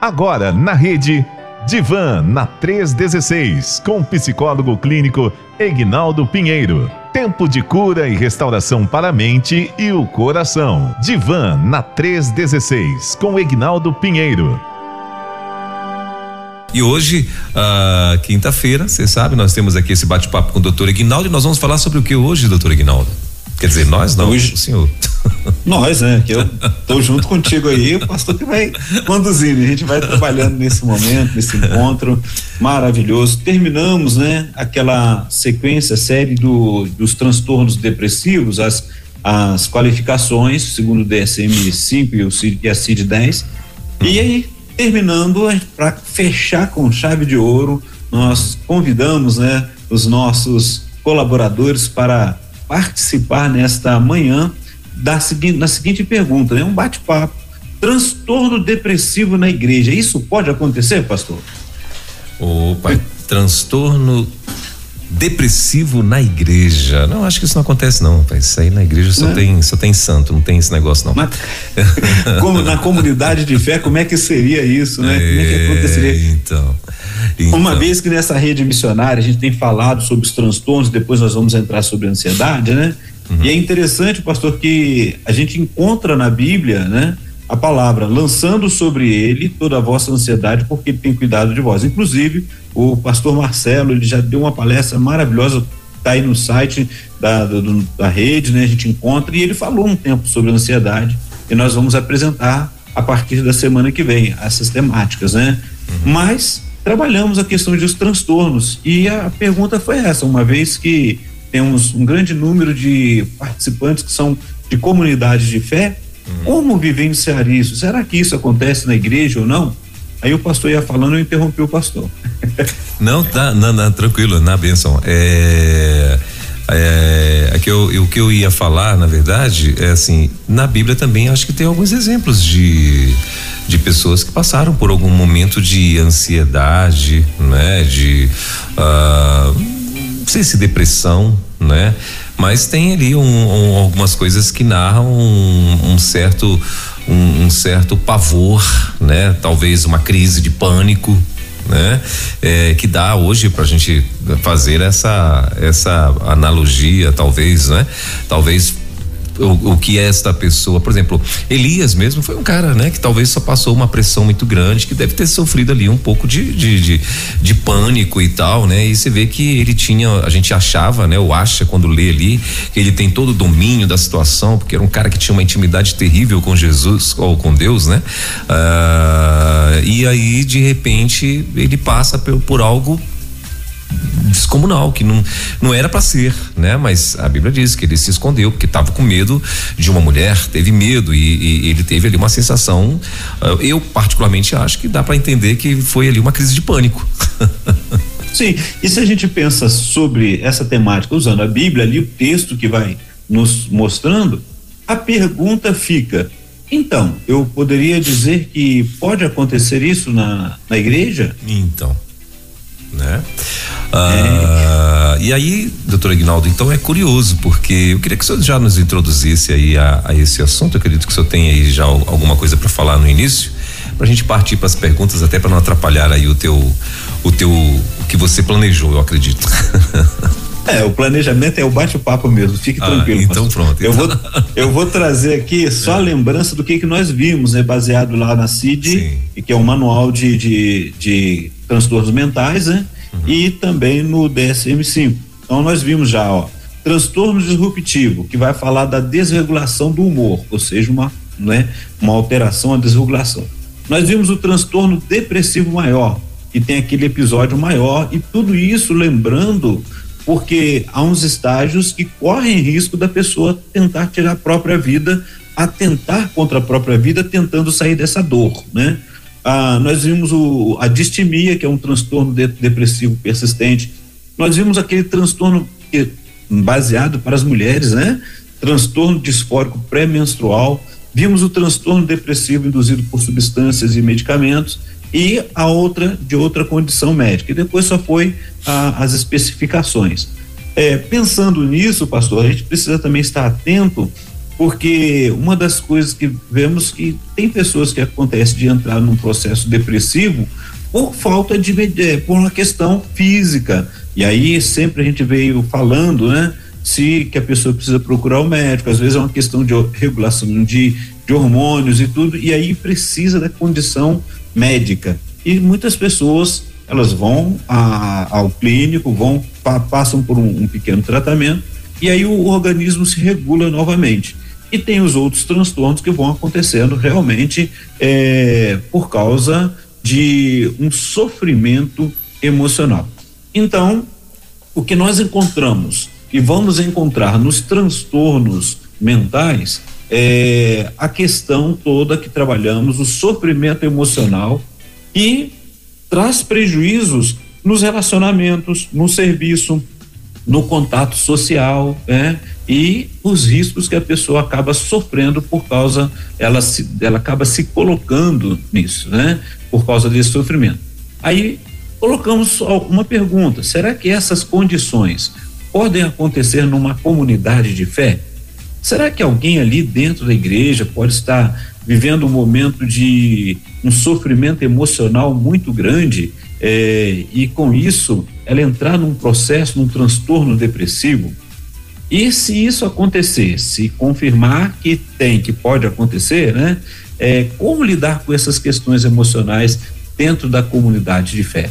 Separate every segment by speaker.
Speaker 1: Agora na rede Divan na 316 com o psicólogo clínico Egnaldo Pinheiro. Tempo de cura e restauração para a mente e o coração. Divan na 316 com Egnaldo Pinheiro.
Speaker 2: E hoje, uh, quinta-feira, você sabe, nós temos aqui esse bate-papo com o doutor Egnaldo e nós vamos falar sobre o que hoje, doutor Egnaldo? Quer dizer, nós não, hoje, o senhor.
Speaker 3: Nós, né? Que eu tô junto contigo aí, o pastor que vai conduzindo. A gente vai trabalhando nesse momento, nesse encontro maravilhoso. Terminamos, né? Aquela sequência, série do, dos transtornos depressivos, as, as qualificações, segundo o DSM-5 e, o e a CID-10. E aí, terminando, para fechar com chave de ouro, nós convidamos, né? Os nossos colaboradores para participar nesta manhã da seguinte, na seguinte pergunta, né? Um bate-papo. Transtorno depressivo na igreja, isso pode acontecer, pastor?
Speaker 2: Opa, transtorno depressivo na igreja. Não, acho que isso não acontece não, pai. Isso aí na igreja só tem só tem santo, não tem esse negócio não. Mas,
Speaker 3: como na comunidade de fé, como é que seria isso, né?
Speaker 2: É,
Speaker 3: como é que
Speaker 2: aconteceria? Então,
Speaker 3: então, Uma vez que nessa rede missionária a gente tem falado sobre os transtornos, depois nós vamos entrar sobre a ansiedade, né? Uhum. E é interessante, pastor, que a gente encontra na Bíblia, né? A palavra, lançando sobre ele toda a vossa ansiedade, porque ele tem cuidado de vós. Inclusive, o pastor Marcelo, ele já deu uma palestra maravilhosa, tá aí no site da, da, da rede, né? A gente encontra, e ele falou um tempo sobre ansiedade, e nós vamos apresentar a partir da semana que vem essas temáticas, né? Uhum. Mas trabalhamos a questão dos transtornos e a pergunta foi essa, uma vez que temos um grande número de participantes que são de comunidades de fé, uhum. como vivenciar isso? Será que isso acontece na igreja ou não? Aí o pastor ia falando, eu interrompi o pastor.
Speaker 2: não, tá, não, não, tranquilo, na benção. É, é, é que eu, o que eu ia falar, na verdade, é assim, na Bíblia também acho que tem alguns exemplos de de pessoas que passaram por algum momento de ansiedade, né? De uh, não sei se depressão, né? Mas tem ali um, um, algumas coisas que narram um, um certo um, certo pavor, né? Talvez uma crise de pânico, né? É, que dá hoje para a gente fazer essa essa analogia, talvez, né? Talvez o, o que é esta pessoa. Por exemplo, Elias mesmo foi um cara, né, que talvez só passou uma pressão muito grande, que deve ter sofrido ali um pouco de, de, de, de pânico e tal, né? E você vê que ele tinha, a gente achava, né, ou acha quando lê ali, que ele tem todo o domínio da situação, porque era um cara que tinha uma intimidade terrível com Jesus ou com Deus, né? Ah, e aí, de repente, ele passa por, por algo descomunal, que não, não era para ser, né? Mas a Bíblia diz que ele se escondeu porque estava com medo de uma mulher, teve medo e, e ele teve ali uma sensação. Uh, eu particularmente acho que dá para entender que foi ali uma crise de pânico.
Speaker 3: Sim, e se a gente pensa sobre essa temática usando a Bíblia ali o texto que vai nos mostrando, a pergunta fica: então, eu poderia dizer que pode acontecer isso na, na igreja?
Speaker 2: Então, né? Ah, e aí, doutor Aguinaldo, então é curioso, porque eu queria que o senhor já nos introduzisse aí a, a esse assunto. Eu acredito que o senhor tem aí já alguma coisa para falar no início, para a gente partir para as perguntas, até para não atrapalhar aí o teu, o teu, o que você planejou, eu acredito.
Speaker 3: É, o planejamento é o bate-papo mesmo, fique ah, tranquilo.
Speaker 2: Então pastor. pronto.
Speaker 3: Eu, vou, eu vou trazer aqui só a lembrança do que, que nós vimos, né? Baseado lá na CID, Sim. que é um manual de, de, de transtornos mentais, né? uhum. e também no DSM-5. Então nós vimos já, ó, transtorno disruptivo, que vai falar da desregulação do humor, ou seja, uma, né, uma alteração, a desregulação. Nós vimos o transtorno depressivo maior, que tem aquele episódio maior, e tudo isso lembrando, porque há uns estágios que correm risco da pessoa tentar tirar a própria vida, atentar contra a própria vida, tentando sair dessa dor, né? Ah, nós vimos o, a distimia, que é um transtorno de, depressivo persistente. Nós vimos aquele transtorno que, baseado para as mulheres, né? Transtorno disfórico pré-menstrual. Vimos o transtorno depressivo induzido por substâncias e medicamentos e a outra de outra condição médica. E depois só foi as especificações. É, pensando nisso, pastor, a gente precisa também estar atento porque uma das coisas que vemos que tem pessoas que acontece de entrar num processo depressivo por falta de por uma questão física e aí sempre a gente veio falando, né? Se que a pessoa precisa procurar o médico, às vezes é uma questão de regulação de, de hormônios e tudo, e aí precisa da condição médica. E muitas pessoas elas vão a, ao clínico, vão pa, passam por um, um pequeno tratamento e aí o organismo se regula novamente. E tem os outros transtornos que vão acontecendo realmente é, por causa de um sofrimento emocional. Então, o que nós encontramos e vamos encontrar nos transtornos mentais é a questão toda que trabalhamos, o sofrimento emocional e traz prejuízos nos relacionamentos, no serviço, no contato social, né? E os riscos que a pessoa acaba sofrendo por causa, ela, se, ela acaba se colocando nisso, né? Por causa desse sofrimento. Aí colocamos uma pergunta: será que essas condições podem acontecer numa comunidade de fé? Será que alguém ali dentro da igreja pode estar vivendo um momento de um sofrimento emocional muito grande eh, e com isso ela entrar num processo, num transtorno depressivo? E se isso acontecer, se confirmar que tem, que pode acontecer, né? É, como lidar com essas questões emocionais dentro da comunidade de fé?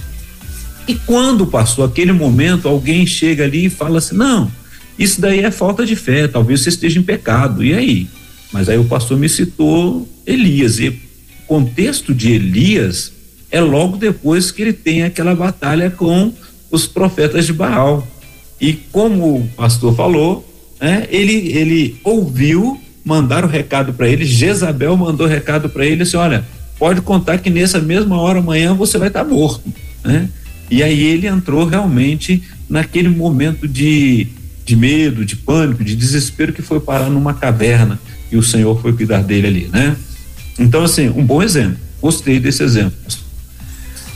Speaker 3: E quando passou aquele momento, alguém chega ali e fala assim: não, isso daí é falta de fé, talvez você esteja em pecado. E aí? Mas aí o pastor me citou Elias. E o contexto de Elias é logo depois que ele tem aquela batalha com os profetas de Baal. E como o pastor falou, né, ele, ele ouviu, mandaram o recado para ele, Jezabel mandou recado para ele assim: olha, pode contar que nessa mesma hora amanhã você vai estar tá morto. Né? E aí ele entrou realmente naquele momento de, de medo, de pânico, de desespero que foi parar numa caverna e o Senhor foi cuidar dele ali, né? Então, assim, um bom exemplo. Gostei desse exemplo.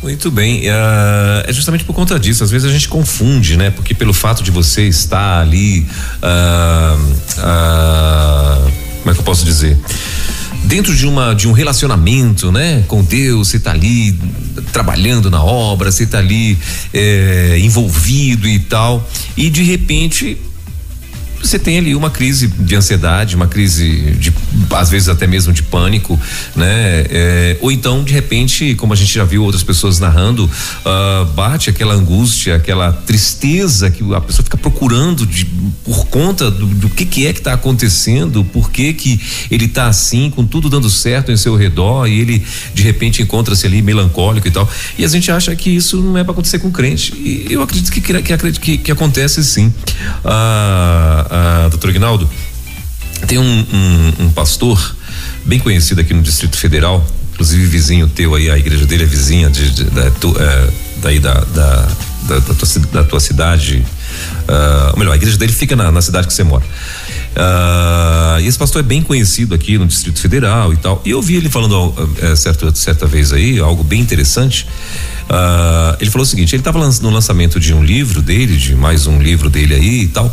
Speaker 2: Muito bem, uh, é justamente por conta disso. Às vezes a gente confunde, né? Porque pelo fato de você estar ali, uh, uh, como é que eu posso dizer? dentro de uma de um relacionamento, né, com Deus, você está ali trabalhando na obra, você está ali é, envolvido e tal, e de repente você tem ali uma crise de ansiedade, uma crise de, às vezes até mesmo de pânico, né? É, ou então, de repente, como a gente já viu outras pessoas narrando, uh, bate aquela angústia, aquela tristeza que a pessoa fica procurando de, por conta do, do que, que é que está acontecendo, por que que ele está assim, com tudo dando certo em seu redor e ele de repente encontra-se ali melancólico e tal. E a gente acha que isso não é para acontecer com crente. E eu acredito que que, que, que, acontece sim. Ah, ah, doutor Ignaldo, tem um, um, um, pastor bem conhecido aqui no Distrito Federal, inclusive vizinho teu aí, a igreja dele é vizinha de, de, da, tu, é, daí da, da, da, da, tua, da tua cidade, uh, ou melhor, a igreja dele fica na, na cidade que você mora. Uh, e esse pastor é bem conhecido aqui no Distrito Federal e tal. E eu vi ele falando uh, certa, certa vez aí, algo bem interessante. Uh, ele falou o seguinte: ele estava no lançamento de um livro dele, de mais um livro dele aí e tal.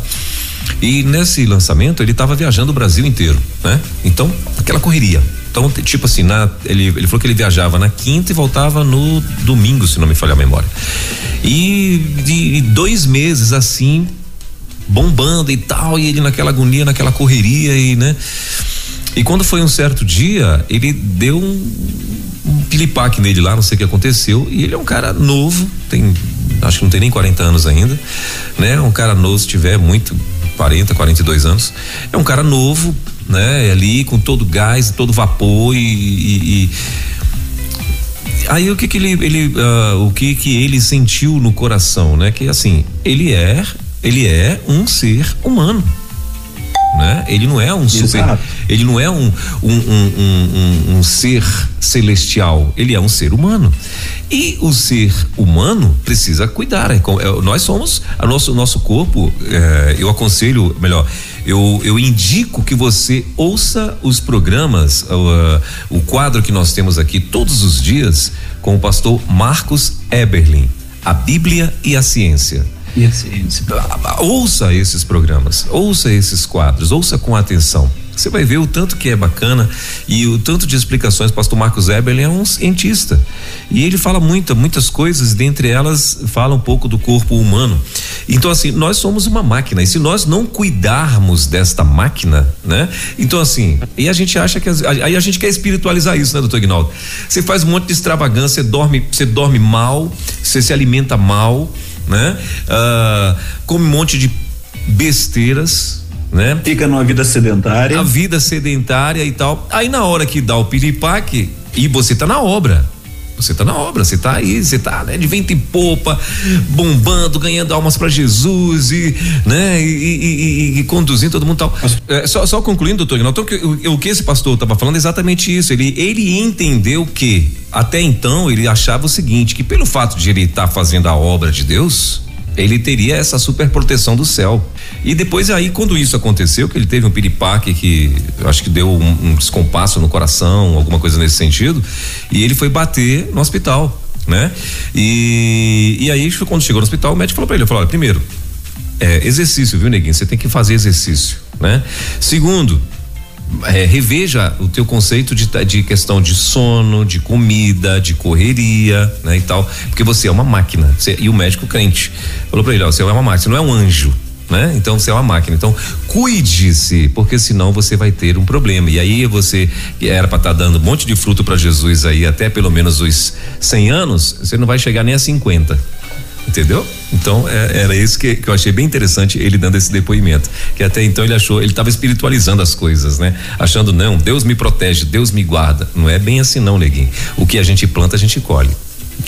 Speaker 2: E nesse lançamento ele estava viajando o Brasil inteiro, né? Então, aquela correria. Então, tipo assim, na, ele, ele falou que ele viajava na quinta e voltava no domingo, se não me falhar a memória. E de dois meses assim, bombando e tal, e ele naquela agonia, naquela correria e, né? E quando foi um certo dia, ele deu um, um pilipaque nele lá, não sei o que aconteceu, e ele é um cara novo, tem, acho que não tem nem 40 anos ainda, né? Um cara novo, se tiver muito, 40, 42 anos. É um cara novo, né? Ali com todo gás, todo vapor e, e, e aí o que que ele, ele uh, o que que ele sentiu no coração, né? Que assim, ele é, ele é um ser humano né? Ele não é um Exato. super, ele não é um um, um, um, um, ser celestial, ele é um ser humano. E o ser humano precisa cuidar. É, é, nós somos, a nosso nosso corpo. É, eu aconselho, melhor, eu, eu indico que você ouça os programas, uh, o quadro que nós temos aqui todos os dias com o pastor Marcos Eberlin, a Bíblia e a Ciência. Ouça esses programas, ouça esses quadros, ouça com atenção Você vai ver o tanto que é bacana e o tanto de explicações. Pastor Marcos Weber, ele é um cientista e ele fala muita, muitas coisas, dentre elas fala um pouco do corpo humano. Então assim, nós somos uma máquina e se nós não cuidarmos desta máquina, né? Então assim, e a gente acha que aí a gente quer espiritualizar isso, né, doutor Ignaldo? Você faz um monte de extravagância, dorme, você dorme mal, você se alimenta mal, né? Uh, come um monte de besteiras, né?
Speaker 3: Fica numa vida sedentária.
Speaker 2: A vida sedentária e tal. Aí na hora que dá o piripaque e você tá na obra. Você tá na obra, você tá aí, você tá né, de vento em popa, bombando, ganhando almas para Jesus e, né, e, e, e, e, conduzindo todo mundo tal. É, só, só concluindo, doutor Ignaldo, então, o, o que esse pastor estava falando é exatamente isso. Ele, ele entendeu que até então ele achava o seguinte, que pelo fato de ele estar tá fazendo a obra de Deus, ele teria essa super proteção do céu. E depois aí, quando isso aconteceu, que ele teve um piripaque que acho que deu um, um descompasso no coração, alguma coisa nesse sentido, e ele foi bater no hospital, né? E, e aí, quando chegou no hospital, o médico falou para ele, falou, olha, primeiro, é, exercício, viu, neguinho? Você tem que fazer exercício, né? Segundo, é, reveja o teu conceito de, de questão de sono, de comida, de correria, né, e tal, porque você é uma máquina. Você, e o médico crente falou para ele, ó, você é uma máquina, você não é um anjo. Né? Então você é uma máquina. Então cuide-se, porque senão você vai ter um problema. E aí você era para estar tá dando um monte de fruto para Jesus aí até pelo menos os 100 anos, você não vai chegar nem a 50. Entendeu? Então é, era isso que, que, eu achei bem interessante ele dando esse depoimento. Que até então ele achou, ele estava espiritualizando as coisas, né? Achando, não, Deus me protege, Deus me guarda. Não é bem assim, não, neguinho. O que a gente planta, a gente colhe.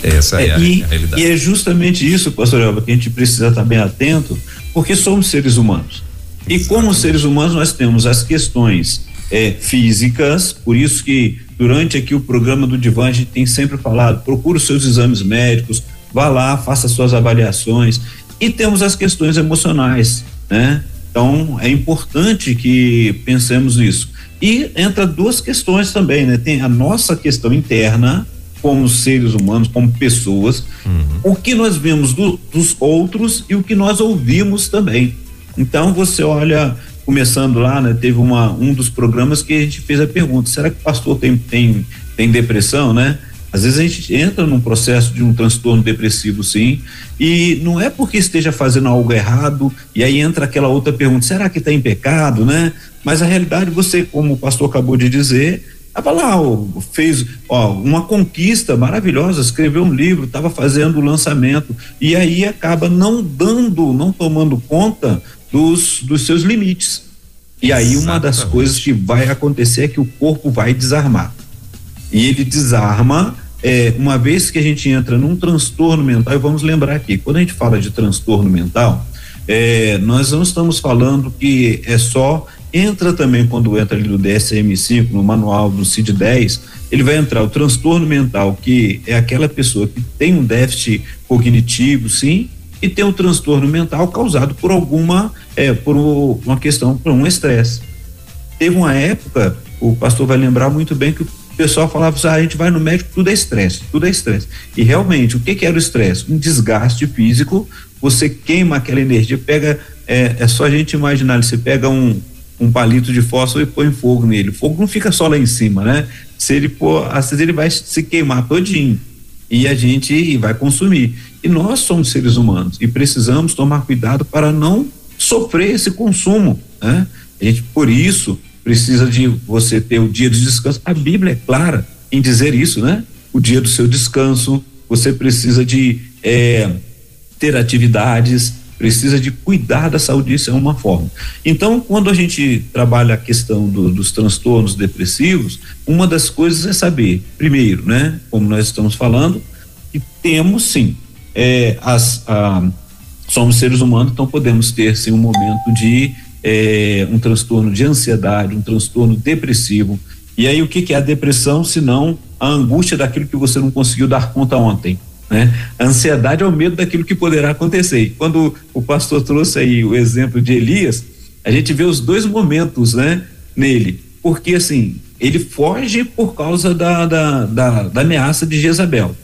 Speaker 2: Essa é, é a,
Speaker 3: e,
Speaker 2: a, realidade.
Speaker 3: E é justamente isso, pastor Elba, que a gente precisa estar bem atento, porque somos seres humanos. E como seres humanos, nós temos as questões é, físicas, por isso que durante aqui o programa do Divan a gente tem sempre falado, procure os seus exames médicos, vá lá, faça suas avaliações. E temos as questões emocionais, né? Então, é importante que pensemos nisso. E entra duas questões também, né? Tem a nossa questão interna, como seres humanos, como pessoas, uhum. o que nós vemos do, dos outros e o que nós ouvimos também. Então, você olha, começando lá, né? Teve uma, um dos programas que a gente fez a pergunta: será que o pastor tem, tem, tem depressão, né? Às vezes a gente entra num processo de um transtorno depressivo, sim, e não é porque esteja fazendo algo errado, e aí entra aquela outra pergunta: será que está em pecado, né? Mas a realidade, você, como o pastor acabou de dizer, estava lá, fez ó, uma conquista maravilhosa, escreveu um livro, estava fazendo o lançamento, e aí acaba não dando, não tomando conta dos, dos seus limites. E aí uma das coisas que vai acontecer é que o corpo vai desarmar. E ele desarma é, uma vez que a gente entra num transtorno mental, e vamos lembrar aqui, quando a gente fala de transtorno mental, é, nós não estamos falando que é só entra também quando entra ali no DSM-5, no manual do CID-10, ele vai entrar o transtorno mental, que é aquela pessoa que tem um déficit cognitivo, sim, e tem um transtorno mental causado por alguma, é, por uma questão, por um estresse. Teve uma época, o pastor vai lembrar muito bem que o pessoal falava assim, ah, a gente vai no médico, tudo é estresse, tudo é estresse. E realmente, o que, que era o estresse? Um desgaste físico, você queima aquela energia, pega, é, é só a gente imaginar, você pega um, um palito de fósforo e põe fogo nele. O fogo não fica só lá em cima, né? Se ele pôr, às vezes ele vai se queimar todinho e a gente vai consumir. E nós somos seres humanos e precisamos tomar cuidado para não sofrer esse consumo, né? A gente, por isso, precisa de você ter o dia de descanso. A Bíblia é clara em dizer isso, né? O dia do seu descanso, você precisa de é, ter atividades, precisa de cuidar da saúde, isso é uma forma. Então, quando a gente trabalha a questão do, dos transtornos depressivos, uma das coisas é saber, primeiro, né? Como nós estamos falando, que temos sim, é, as, a, somos seres humanos, então podemos ter sim um momento de é, um transtorno de ansiedade, um transtorno depressivo. E aí o que, que é a depressão, se não a angústia daquilo que você não conseguiu dar conta ontem? Né? A ansiedade é o medo daquilo que poderá acontecer. E quando o pastor trouxe aí o exemplo de Elias, a gente vê os dois momentos, né, nele. Porque assim, ele foge por causa da, da, da, da ameaça de Jezabel.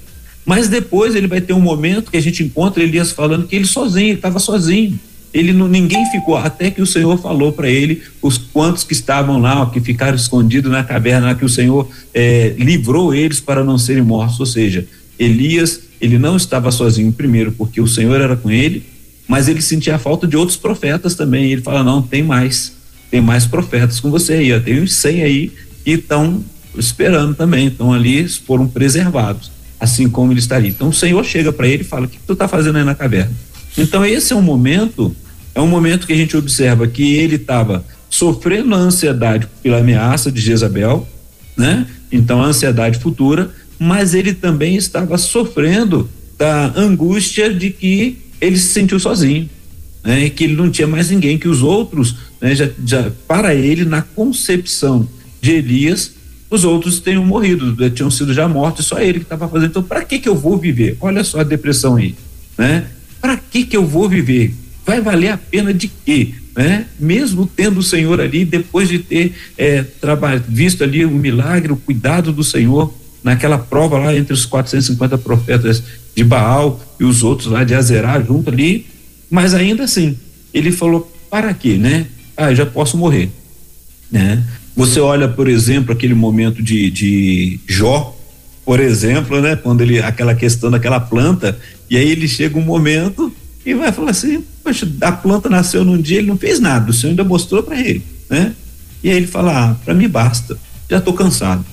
Speaker 3: Mas depois ele vai ter um momento que a gente encontra Elias falando que ele sozinho, ele estava sozinho. Ele não, ninguém ficou até que o Senhor falou para ele os quantos que estavam lá, que ficaram escondidos na caverna, que o Senhor é, livrou eles para não serem mortos. Ou seja, Elias ele não estava sozinho primeiro porque o Senhor era com ele, mas ele sentia a falta de outros profetas também. Ele fala não tem mais, tem mais profetas com você aí, tem uns 100 aí que estão esperando também, estão ali foram preservados, assim como ele estaria. Então o Senhor chega para ele e fala: o que tu está fazendo aí na caverna? Então esse é um momento, é um momento que a gente observa que ele estava sofrendo a ansiedade pela ameaça de Jezabel, né? Então a ansiedade futura, mas ele também estava sofrendo da angústia de que ele se sentiu sozinho, né? Que ele não tinha mais ninguém, que os outros, né? Já, já para ele na concepção de Elias, os outros tenham morrido, tinham sido já mortos, só ele que estava fazendo. Então, para que que eu vou viver? Olha só a depressão aí, né? Para que que eu vou viver? Vai valer a pena de quê? Né? Mesmo tendo o Senhor ali, depois de ter é, visto ali o milagre, o cuidado do Senhor naquela prova lá entre os 450 profetas de Baal e os outros lá de Azerá junto ali, mas ainda assim, ele falou, para quê, né? Ah, já posso morrer, né? Você olha, por exemplo, aquele momento de, de Jó, por exemplo, né? Quando ele, aquela questão daquela planta, e aí ele chega um momento e vai falar assim: Poxa, a planta nasceu num dia, ele não fez nada, o Senhor ainda mostrou para ele, né? E aí ele fala: Ah, para mim basta, já estou cansado.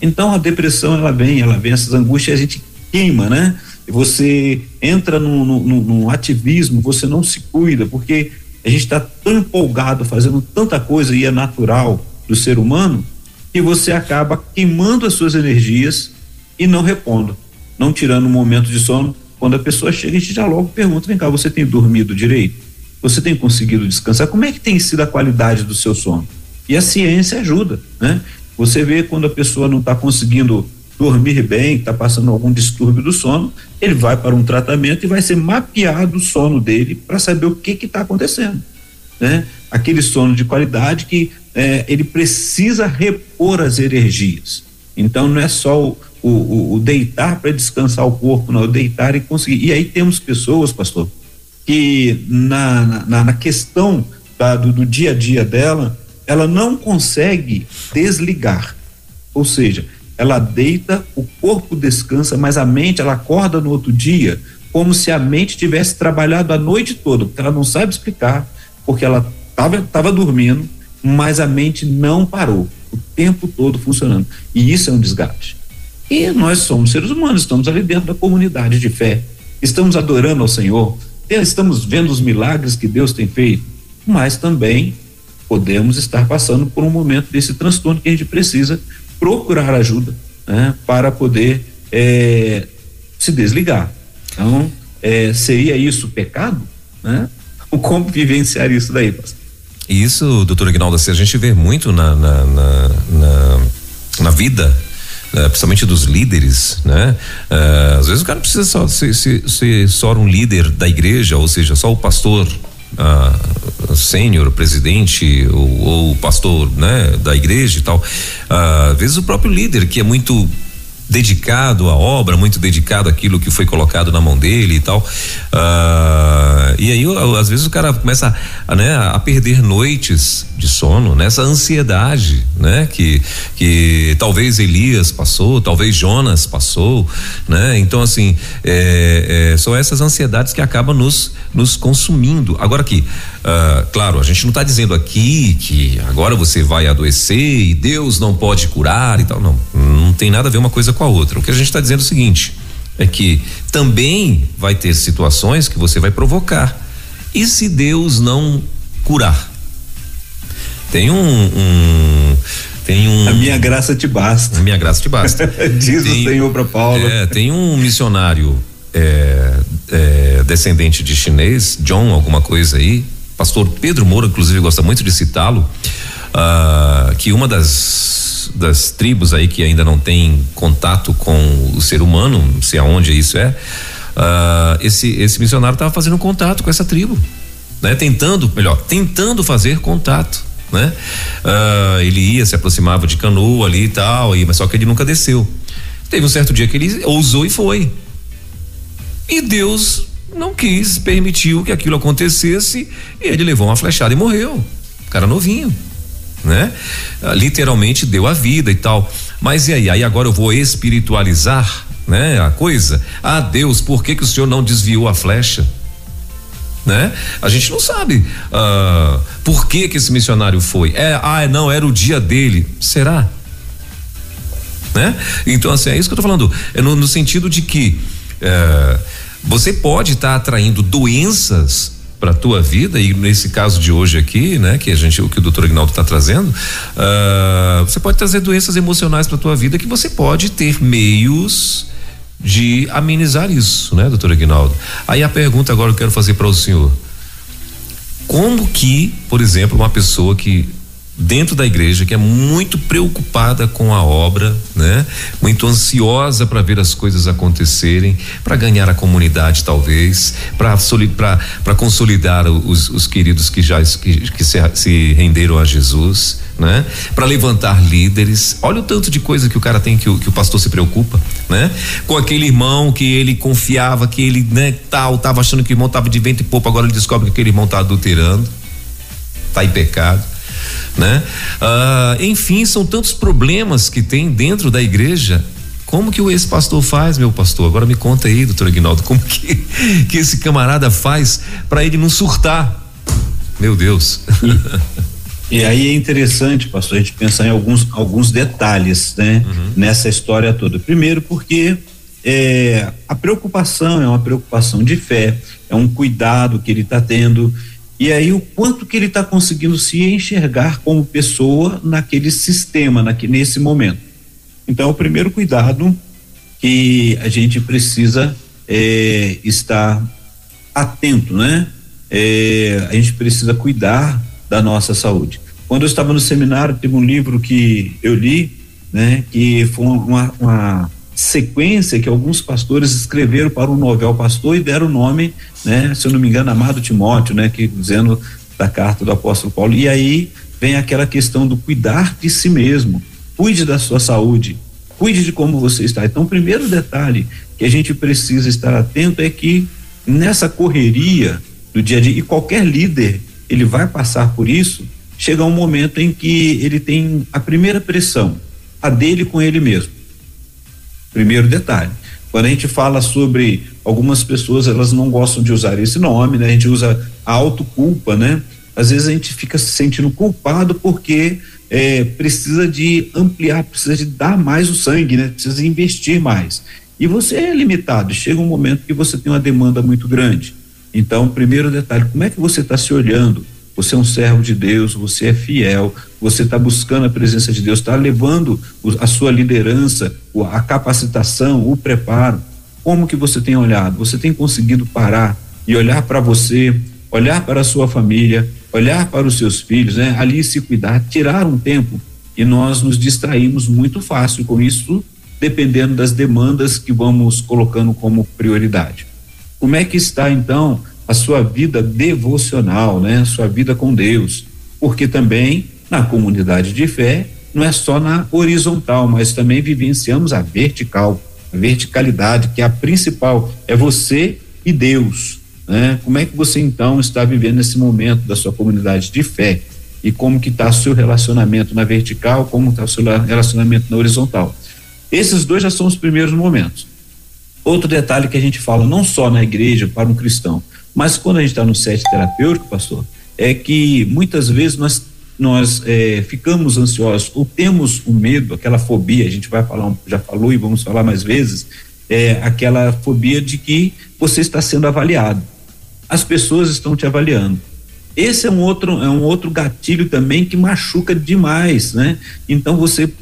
Speaker 3: Então a depressão ela vem, ela vem, essas angústias a gente queima, né? Você entra num, num, num ativismo, você não se cuida, porque a gente está tão empolgado fazendo tanta coisa e é natural do ser humano que você acaba queimando as suas energias e não repondo, não tirando um momento de sono quando a pessoa chega, a gente já logo pergunta: vem cá, você tem dormido direito? Você tem conseguido descansar? Como é que tem sido a qualidade do seu sono? E a ciência ajuda, né? Você vê quando a pessoa não está conseguindo dormir bem, está passando algum distúrbio do sono, ele vai para um tratamento e vai ser mapeado o sono dele para saber o que está acontecendo, né? Aquele sono de qualidade que é, ele precisa repor as energias. Então não é só o, o, o deitar para descansar o corpo, não, o deitar e conseguir. E aí temos pessoas, pastor, que na, na, na questão da, do, do dia a dia dela, ela não consegue desligar. Ou seja, ela deita, o corpo descansa, mas a mente ela acorda no outro dia como se a mente tivesse trabalhado a noite toda, porque ela não sabe explicar, porque ela estava tava dormindo, mas a mente não parou, o tempo todo funcionando. E isso é um desgaste. E nós somos seres humanos, estamos ali dentro da comunidade de fé, estamos adorando ao Senhor, estamos vendo os milagres que Deus tem feito, mas também podemos estar passando por um momento desse transtorno que a gente precisa procurar ajuda né, para poder é, se desligar. Então, é, seria isso pecado? Né? Como vivenciar isso daí, pastor?
Speaker 2: Isso, doutor Aguinaldo, assim, a gente vê muito na, na, na, na, na vida Uh, principalmente dos líderes, né? Uh, às vezes o cara precisa só ser, ser, ser, só um líder da igreja, ou seja, só o pastor uh, sênior, presidente ou, ou, pastor, né? Da igreja e tal. às vezes o próprio líder que é muito dedicado à obra, muito dedicado àquilo que foi colocado na mão dele e tal. Uh, e aí, às vezes, o cara começa a, né, a perder noites de sono, nessa ansiedade, né? Que, que talvez Elias passou, talvez Jonas passou, né? Então, assim, é, é, são essas ansiedades que acabam nos, nos consumindo. Agora aqui, uh, claro, a gente não está dizendo aqui que agora você vai adoecer e Deus não pode curar e tal, não tem nada a ver uma coisa com a outra. O que a gente está dizendo é o seguinte: é que também vai ter situações que você vai provocar. E se Deus não curar? Tem um, um tem um.
Speaker 3: A minha graça te basta.
Speaker 2: A minha graça te basta.
Speaker 3: Diz tem, o Senhor para Paulo.
Speaker 2: É, tem um missionário é, é, descendente de chinês, John, alguma coisa aí. Pastor Pedro Moura, inclusive, gosta muito de citá-lo. Uh, que uma das das tribos aí que ainda não tem contato com o ser humano, não sei aonde isso é, uh, esse, esse missionário estava fazendo contato com essa tribo, né? Tentando, melhor, tentando fazer contato, né? Uh, ele ia, se aproximava de canoa ali e tal, e, mas só que ele nunca desceu. Teve um certo dia que ele ousou e foi. E Deus não quis, permitiu que aquilo acontecesse e ele levou uma flechada e morreu. Cara novinho, né? Ah, literalmente deu a vida e tal. Mas e aí? Aí agora eu vou espiritualizar, né? A coisa. Ah, Deus, por que que o senhor não desviou a flecha? Né? A gente não sabe uh, por que que esse missionário foi. É, ah, não, era o dia dele. Será? Né? Então, assim, é isso que eu tô falando. É no, no sentido de que uh, você pode estar tá atraindo doenças para tua vida e nesse caso de hoje aqui, né, que a gente o que o doutor Ignaldo está trazendo, uh, você pode trazer doenças emocionais para tua vida que você pode ter meios de amenizar isso, né, doutor Ignaldo? Aí a pergunta agora eu quero fazer para o senhor: como que, por exemplo, uma pessoa que dentro da igreja que é muito preocupada com a obra, né? Muito ansiosa para ver as coisas acontecerem, para ganhar a comunidade talvez, para para consolidar os, os, queridos que já que, que se, se renderam a Jesus, né? Para levantar líderes. Olha o tanto de coisa que o cara tem que o, que o pastor se preocupa, né? Com aquele irmão que ele confiava que ele, né, tal, tava achando que o irmão tava de vento e pouco, agora ele descobre que aquele irmão tá adulterando, tá em pecado né? Ah, enfim, são tantos problemas que tem dentro da igreja. Como que o ex-pastor faz, meu pastor? Agora me conta aí, doutor Aguinaldo, como que, que esse camarada faz para ele não surtar? Meu Deus.
Speaker 3: E, e, aí é interessante, pastor, a gente pensar em alguns, alguns detalhes, né? Uhum. Nessa história toda. Primeiro, porque é, a preocupação é uma preocupação de fé, é um cuidado que ele está tendo e aí o quanto que ele está conseguindo se enxergar como pessoa naquele sistema, naque, nesse momento. Então, o primeiro cuidado que a gente precisa é, estar atento, né? É, a gente precisa cuidar da nossa saúde. Quando eu estava no seminário, teve um livro que eu li, né? Que foi uma, uma sequência que alguns pastores escreveram para o novel pastor e deram o nome, né, se eu não me engano, amado Timóteo, né, que dizendo da carta do apóstolo Paulo. E aí vem aquela questão do cuidar de si mesmo. Cuide da sua saúde, cuide de como você está. Então, o primeiro detalhe que a gente precisa estar atento é que nessa correria do dia a dia, e qualquer líder, ele vai passar por isso, chega um momento em que ele tem a primeira pressão, a dele com ele mesmo. Primeiro detalhe. Quando a gente fala sobre algumas pessoas, elas não gostam de usar esse nome, né? A gente usa a autoculpa, né? Às vezes a gente fica se sentindo culpado porque é, precisa de ampliar, precisa de dar mais o sangue, né? Precisa investir mais. E você é limitado, chega um momento que você tem uma demanda muito grande. Então, primeiro detalhe, como é que você está se olhando? Você é um servo de Deus, você é fiel, você está buscando a presença de Deus, está levando a sua liderança, a capacitação, o preparo. Como que você tem olhado? Você tem conseguido parar e olhar para você, olhar para a sua família, olhar para os seus filhos, né? Ali se cuidar, tirar um tempo e nós nos distraímos muito fácil com isso, dependendo das demandas que vamos colocando como prioridade. Como é que está então a sua vida devocional, né? A sua vida com Deus. Porque também na comunidade de fé não é só na horizontal, mas também vivenciamos a vertical, a verticalidade, que é a principal, é você e Deus, né? Como é que você então está vivendo nesse momento da sua comunidade de fé? E como que está seu relacionamento na vertical, como está o seu relacionamento na horizontal? Esses dois já são os primeiros momentos. Outro detalhe que a gente fala, não só na igreja, para um cristão, mas quando a gente está no set terapêutico, pastor, é que muitas vezes nós nós é, ficamos ansiosos ou temos o um medo, aquela fobia, a gente vai falar, já falou e vamos falar mais vezes, é aquela fobia de que você está sendo avaliado. As pessoas estão te avaliando. Esse é um outro é um outro gatilho também que machuca demais, né? Então você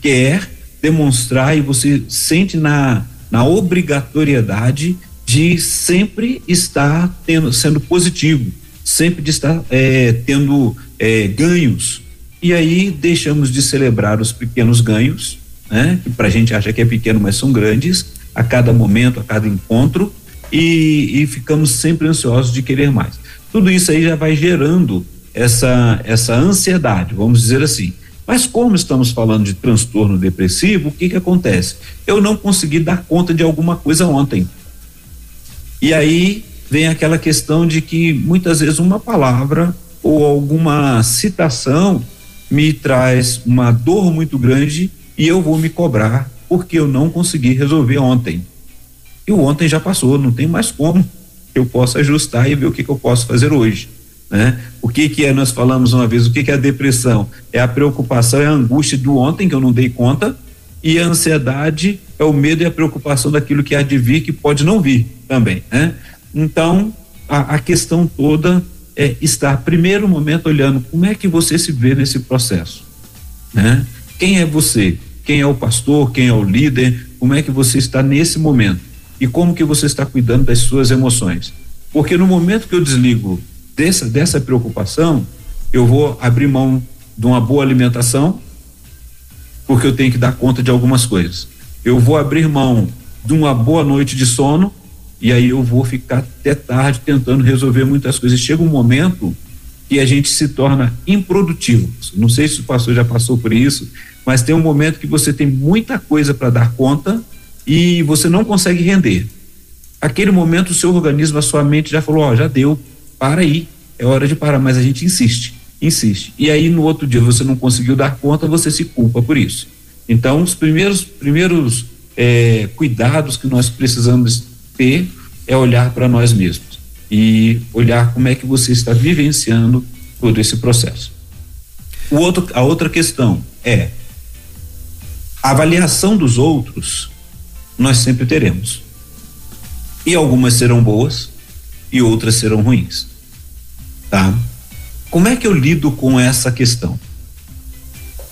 Speaker 3: quer demonstrar e você sente na na obrigatoriedade de sempre estar tendo, sendo positivo, sempre de estar é, tendo é, ganhos. E aí deixamos de celebrar os pequenos ganhos, né? Que pra gente acha que é pequeno, mas são grandes, a cada momento, a cada encontro, e, e ficamos sempre ansiosos de querer mais. Tudo isso aí já vai gerando essa, essa ansiedade, vamos dizer assim. Mas como estamos falando de transtorno depressivo, o que que acontece? Eu não consegui dar conta de alguma coisa ontem. E aí vem aquela questão de que muitas vezes uma palavra ou alguma citação me traz uma dor muito grande e eu vou me cobrar porque eu não consegui resolver ontem. E o ontem já passou, não tem mais como eu possa ajustar e ver o que, que eu posso fazer hoje. Né? O que que é, nós falamos uma vez, o que que é a depressão? É a preocupação, é a angústia do ontem que eu não dei conta e a ansiedade é o medo e a preocupação daquilo que há de vir que pode não vir também, né? Então, a, a questão toda é estar primeiro momento olhando como é que você se vê nesse processo, né? Quem é você? Quem é o pastor? Quem é o líder? Como é que você está nesse momento? E como que você está cuidando das suas emoções? Porque no momento que eu desligo dessa, dessa preocupação, eu vou abrir mão de uma boa alimentação, porque eu tenho que dar conta de algumas coisas. Eu vou abrir mão de uma boa noite de sono, e aí eu vou ficar até tarde tentando resolver muitas coisas. Chega um momento que a gente se torna improdutivo. Não sei se o pastor já passou por isso, mas tem um momento que você tem muita coisa para dar conta e você não consegue render. Aquele momento o seu organismo, a sua mente já falou, ó, oh, já deu, para aí, é hora de parar, mas a gente insiste, insiste. E aí no outro dia você não conseguiu dar conta, você se culpa por isso. Então, os primeiros, primeiros é, cuidados que nós precisamos ter é olhar para nós mesmos e olhar como é que você está vivenciando todo esse processo. O outro, a outra questão é a avaliação dos outros nós sempre teremos. E algumas serão boas e outras serão ruins tá? Como é que eu lido com essa questão?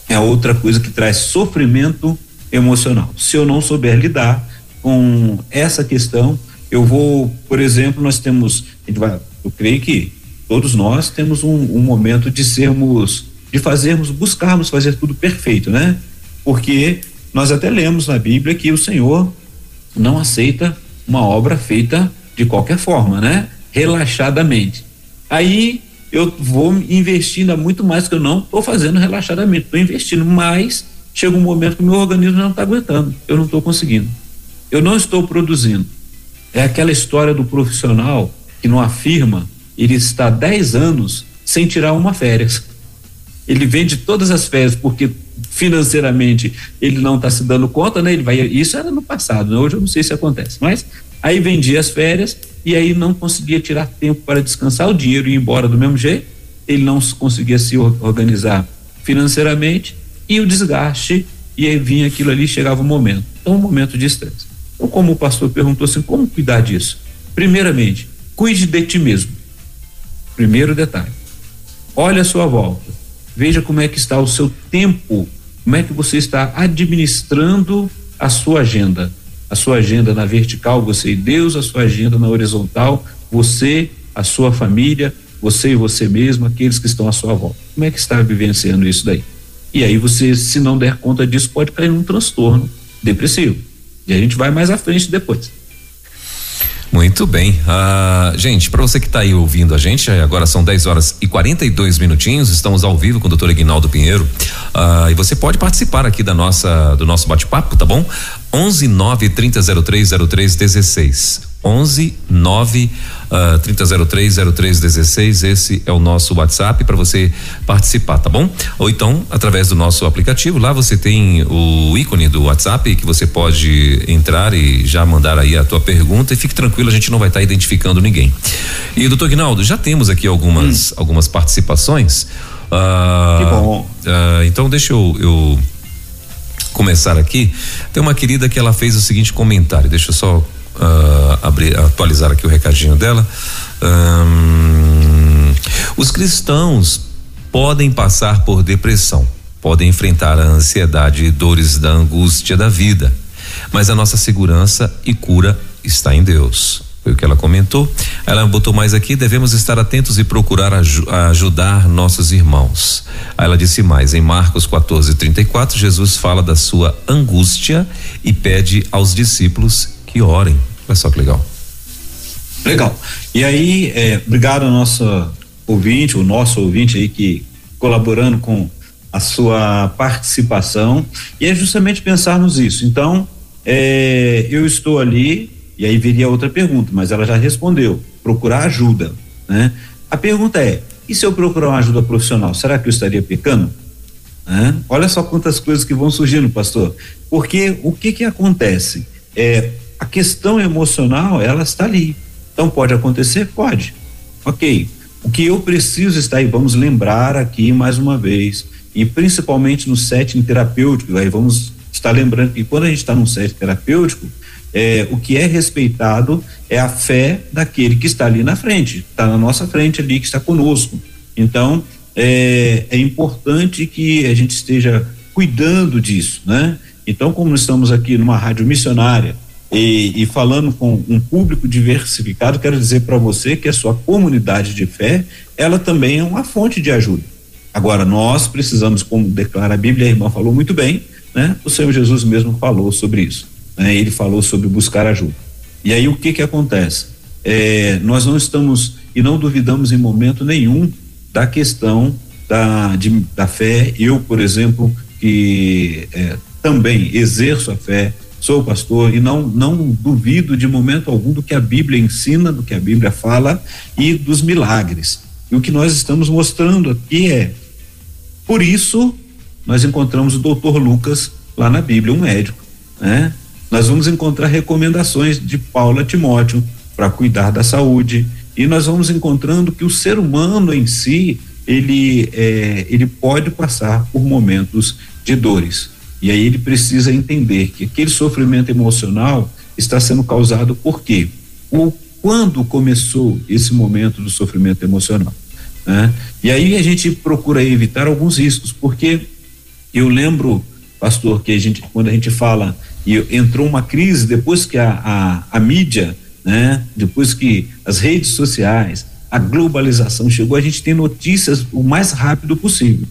Speaker 3: É outra coisa que traz sofrimento emocional. Se eu não souber lidar com essa questão, eu vou, por exemplo, nós temos, vai, eu creio que todos nós temos um, um momento de sermos, de fazermos, buscarmos fazer tudo perfeito, né? Porque nós até lemos na Bíblia que o Senhor não aceita uma obra feita de qualquer forma, né? Relaxadamente. Aí eu vou investindo muito mais que eu não estou fazendo relaxadamente, estou investindo, mas chega um momento que o meu organismo não está aguentando, eu não estou conseguindo, eu não estou produzindo. É aquela história do profissional que não afirma, ele está 10 anos sem tirar uma férias. Ele vende todas as férias porque financeiramente ele não está se dando conta, né? Ele vai, isso era no passado, né? hoje eu não sei se acontece, mas aí vendia as férias e aí não conseguia tirar tempo para descansar, o dinheiro ia embora do mesmo jeito, ele não conseguia se organizar financeiramente e o desgaste, e aí vinha aquilo ali, chegava o momento. Então, um momento de estresse. Então, como o pastor perguntou assim, como cuidar disso? Primeiramente, cuide de ti mesmo. Primeiro detalhe. Olha a sua volta. Veja como é que está o seu tempo, como é que você está administrando a sua agenda a sua agenda na vertical, você e Deus, a sua agenda na horizontal, você, a sua família, você e você mesmo, aqueles que estão à sua volta. Como é que está vivenciando isso daí? E aí você, se não der conta disso, pode cair num transtorno depressivo. E a gente vai mais à frente depois.
Speaker 2: Muito bem. Uh, gente, para você que está aí ouvindo a gente, agora são 10 horas e 42 minutinhos, estamos ao vivo com o doutor Ignaldo Pinheiro. Uh, e você pode participar aqui da nossa, do nosso bate-papo, tá bom? 11 9 30 03 03 16. 11 9 uh, 3003 0316. Esse é o nosso WhatsApp para você participar, tá bom? Ou então, através do nosso aplicativo, lá você tem o ícone do WhatsApp que você pode entrar e já mandar aí a tua pergunta e fique tranquilo, a gente não vai estar tá identificando ninguém. E doutor Guinaldo, já temos aqui algumas, hum. algumas participações. Uh, que bom. Uh, então deixa eu, eu começar aqui. Tem uma querida que ela fez o seguinte comentário, deixa eu só uh, abrir, atualizar aqui o recadinho dela. Um, os cristãos podem passar por depressão, podem enfrentar a ansiedade e dores da angústia da vida, mas a nossa segurança e cura está em Deus. Foi o que ela comentou. Ela botou mais aqui: devemos estar atentos e procurar aj ajudar nossos irmãos. Aí ela disse mais: em Marcos 14, 34, Jesus fala da sua angústia e pede aos discípulos que orem. Olha só que legal.
Speaker 3: Legal. E aí, é, obrigado ao nosso ouvinte, o nosso ouvinte aí que colaborando com a sua participação. E é justamente pensarmos isso. Então, é, eu estou ali E aí viria outra pergunta, mas ela já respondeu: procurar ajuda, né? A pergunta é: e se eu procurar uma ajuda profissional, será que eu estaria pecando? Olha só quantas coisas que vão surgindo, pastor. Porque o que que acontece? É, a questão emocional, ela está ali. Então pode acontecer? Pode. Ok. O que eu preciso está aí, vamos lembrar aqui mais uma vez, e principalmente no setting terapêutico, aí vamos estar lembrando que quando a gente está num setting terapêutico, é, o que é respeitado é a fé daquele que está ali na frente, está na nossa frente ali, que está conosco. Então, é, é importante que a gente esteja cuidando disso, né? Então, como estamos aqui numa rádio missionária e, e falando com um público diversificado, quero dizer para você que a sua comunidade de fé, ela também é uma fonte de ajuda. Agora, nós precisamos, como declara a Bíblia, a irmã falou muito bem, né? O Senhor Jesus mesmo falou sobre isso. Né? Ele falou sobre buscar ajuda. E aí o que que acontece? É, nós não estamos e não duvidamos em momento nenhum da questão da, de, da fé. Eu, por exemplo, que é, também exerço a fé, sou pastor e não não duvido de momento algum do que a Bíblia ensina, do que a Bíblia fala e dos milagres. E o que nós estamos mostrando aqui é por isso nós encontramos o doutor Lucas lá na Bíblia, um médico, né? Nós vamos encontrar recomendações de Paulo a Timóteo para cuidar da saúde e nós vamos encontrando que o ser humano em si ele é, ele pode passar por momentos de dores e aí ele precisa entender que aquele sofrimento emocional está sendo causado por quê? O quando começou esse momento do sofrimento emocional, né? E aí a gente procura evitar alguns riscos, porque eu lembro, pastor, que a gente quando a gente fala e entrou uma crise depois que a, a, a mídia, né? Depois que as redes sociais, a globalização chegou, a gente tem notícias o mais rápido possível.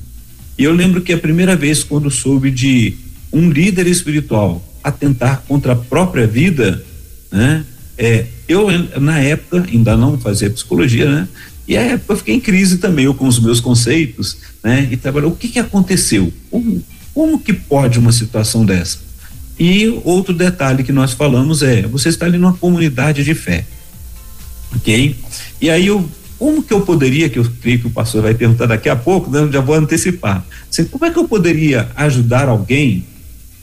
Speaker 3: E eu lembro que a primeira vez quando soube de um líder espiritual atentar contra a própria vida, né? É, eu na época ainda não fazia psicologia, né? E a época eu fiquei em crise também, eu com os meus conceitos, né? E trabalhou, o que que aconteceu? Como, como que pode uma situação dessa? E outro detalhe que nós falamos é, você está ali numa comunidade de fé, ok? E aí eu, como que eu poderia, que eu creio que o pastor vai perguntar daqui a pouco, né, já vou antecipar, assim, como é que eu poderia ajudar alguém,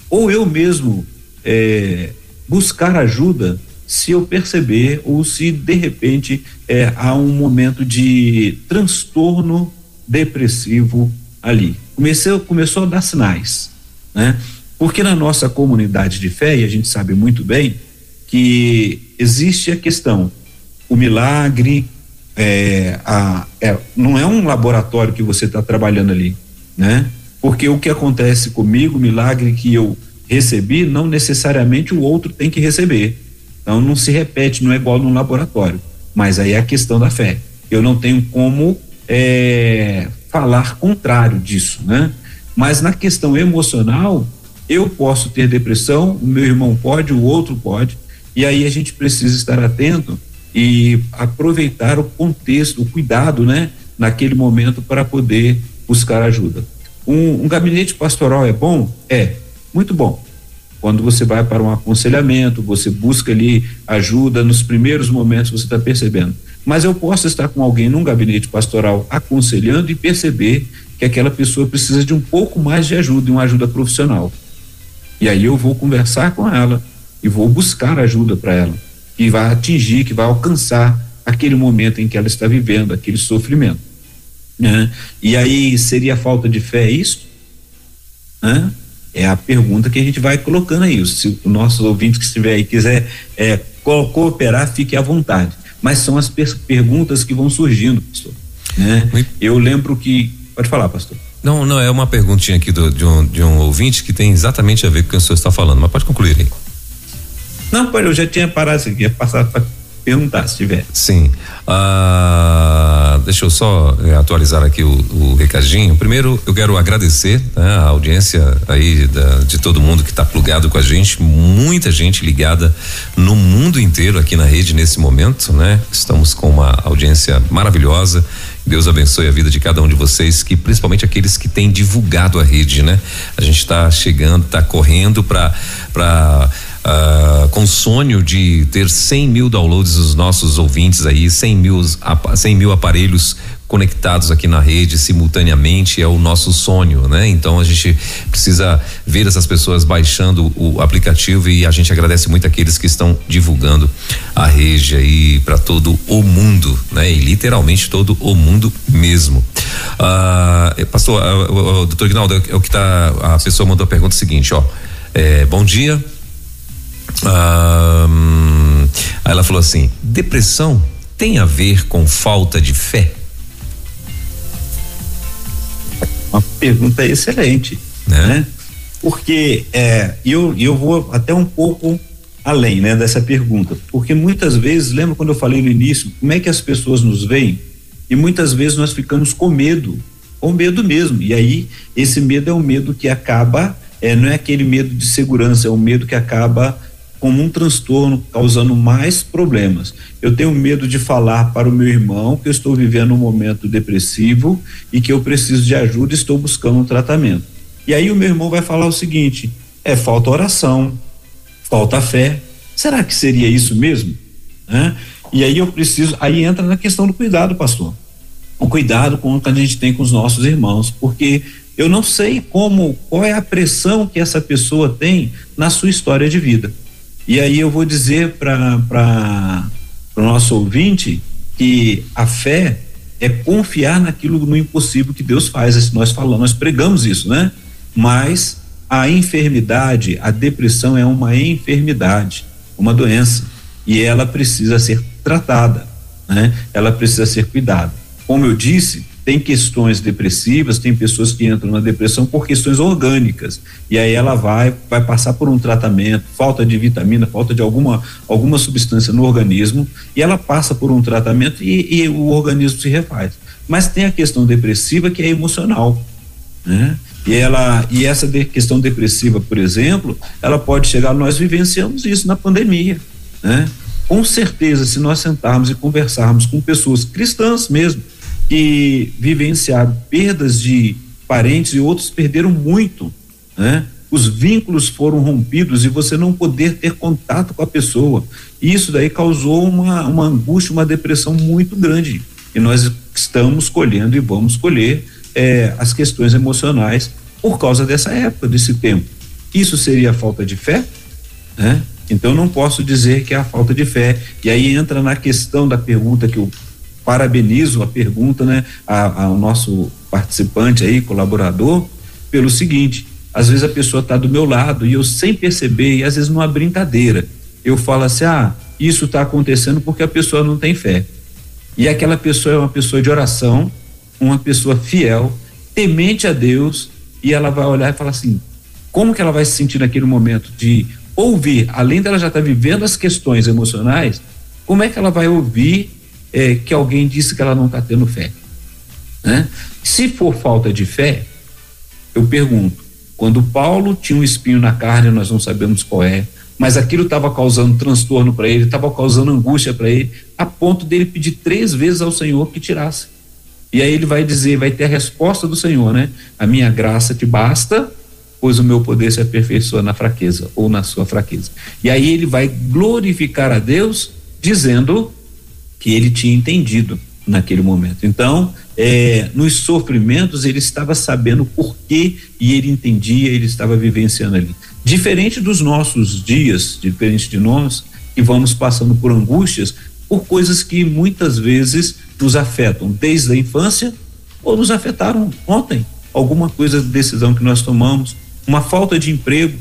Speaker 3: ou eu mesmo é, buscar ajuda, se eu perceber ou se de repente é, há um momento de transtorno depressivo ali. Comecei, começou a dar sinais, né? Porque na nossa comunidade de fé, e a gente sabe muito bem, que existe a questão, o milagre, é, a, é, não é um laboratório que você está trabalhando ali, né? Porque o que acontece comigo, o milagre que eu recebi, não necessariamente o outro tem que receber. Então não se repete, não é igual no laboratório. Mas aí é a questão da fé. Eu não tenho como é, falar contrário disso, né? Mas na questão emocional, eu posso ter depressão, o meu irmão pode, o outro pode, e aí a gente precisa estar atento e aproveitar o contexto, o cuidado, né, naquele momento para poder buscar ajuda. Um, um gabinete pastoral é bom? É, muito bom. Quando você vai para um aconselhamento, você busca ali ajuda, nos primeiros momentos você está percebendo. Mas eu posso estar com alguém num gabinete pastoral aconselhando e perceber que aquela pessoa precisa de um pouco mais de ajuda, uma ajuda profissional. E aí eu vou conversar com ela e vou buscar ajuda para ela, que vai atingir, que vai alcançar aquele momento em que ela está vivendo, aquele sofrimento. Né? E aí seria falta de fé isso? Né? É a pergunta que a gente vai colocando aí. Se o nosso ouvinte que estiver aí quiser é, cooperar, fique à vontade. Mas são as per perguntas que vão surgindo, pastor. Né? Eu lembro que. Pode falar, pastor.
Speaker 2: Não, não, é uma perguntinha aqui do, de, um, de um ouvinte que tem exatamente a ver com o que o senhor está falando, mas pode concluir aí.
Speaker 3: Não, pode, eu já tinha parado isso aqui, ia passar para perguntar se tiver.
Speaker 2: Sim. Ah, deixa eu só eh, atualizar aqui o, o, recadinho. Primeiro, eu quero agradecer né, a audiência aí da, de todo mundo que está plugado com a gente, muita gente ligada no mundo inteiro aqui na rede nesse momento, né? Estamos com uma audiência maravilhosa. Deus abençoe a vida de cada um de vocês, que principalmente aqueles que têm divulgado a rede, né? A gente está chegando, está correndo para para uh, com sonho de ter 100 mil downloads dos nossos ouvintes aí, 100 mil, 100 mil aparelhos conectados aqui na rede simultaneamente é o nosso sonho, né? Então a gente precisa ver essas pessoas baixando o aplicativo e a gente agradece muito aqueles que estão divulgando a rede aí para todo o mundo, né? E literalmente todo o mundo mesmo. Ah, pastor, ah, o, o, doutor Ignaldo, é o que tá, a pessoa mandou a pergunta seguinte, ó, é, bom dia, ah, hum, aí ela falou assim, depressão tem a ver com falta de fé?
Speaker 3: Uma pergunta excelente, né? né? Porque é, eu, eu vou até um pouco além, né, dessa pergunta, porque muitas vezes, lembra quando eu falei no início, como é que as pessoas nos veem? E muitas vezes nós ficamos com medo, com medo mesmo. E aí esse medo é um medo que acaba, é, não é aquele medo de segurança, é um medo que acaba como um transtorno, causando mais problemas. Eu tenho medo de falar para o meu irmão que eu estou vivendo um momento depressivo e que eu preciso de ajuda estou buscando um tratamento. E aí o meu irmão vai falar o seguinte: é falta oração, falta fé. Será que seria isso mesmo? Né? E aí eu preciso, aí entra na questão do cuidado, pastor. O cuidado com o que a gente tem com os nossos irmãos, porque eu não sei como, qual é a pressão que essa pessoa tem na sua história de vida. E aí eu vou dizer para o nosso ouvinte que a fé é confiar naquilo no impossível que Deus faz. Nós falamos, nós pregamos isso, né? Mas a enfermidade, a depressão é uma enfermidade, uma doença, e ela precisa ser tratada, né? Ela precisa ser cuidada. Como eu disse, tem questões depressivas, tem pessoas que entram na depressão por questões orgânicas. E aí ela vai vai passar por um tratamento, falta de vitamina, falta de alguma alguma substância no organismo, e ela passa por um tratamento e, e o organismo se refaz. Mas tem a questão depressiva que é emocional, né? E ela e essa de, questão depressiva, por exemplo, ela pode chegar nós vivenciamos isso na pandemia, né? Com certeza, se nós sentarmos e conversarmos com pessoas cristãs mesmo, que vivenciaram perdas de parentes e outros perderam muito, né? Os vínculos foram rompidos e você não poder ter contato com a pessoa. Isso daí causou uma, uma angústia, uma depressão muito grande. E nós estamos colhendo e vamos colher é, as questões emocionais por causa dessa época, desse tempo. Isso seria falta de fé? Né? Então não posso dizer que é a falta de fé. E aí entra na questão da pergunta que o parabenizo a pergunta, né, ao nosso participante aí, colaborador, pelo seguinte: às vezes a pessoa está do meu lado e eu sem perceber, e às vezes numa brincadeira, eu falo assim: ah, isso está acontecendo porque a pessoa não tem fé. E aquela pessoa é uma pessoa de oração, uma pessoa fiel, temente a Deus, e ela vai olhar e falar assim: como que ela vai se sentir naquele momento de ouvir, além dela já estar tá vivendo as questões emocionais, como é que ela vai ouvir é, que alguém disse que ela não está tendo fé. Né? Se for falta de fé, eu pergunto: quando Paulo tinha um espinho na carne, nós não sabemos qual é, mas aquilo estava causando transtorno para ele, estava causando angústia para ele, a ponto dele pedir três vezes ao Senhor que tirasse. E aí ele vai dizer, vai ter a resposta do Senhor, né? A minha graça te basta, pois o meu poder se aperfeiçoa na fraqueza ou na sua fraqueza. E aí ele vai glorificar a Deus, dizendo que ele tinha entendido naquele momento. Então, é, nos sofrimentos, ele estava sabendo por quê e ele entendia, ele estava vivenciando ali. Diferente dos nossos dias, diferente de nós, que vamos passando por angústias, por coisas que muitas vezes nos afetam desde a infância ou nos afetaram ontem. Alguma coisa de decisão que nós tomamos, uma falta de emprego,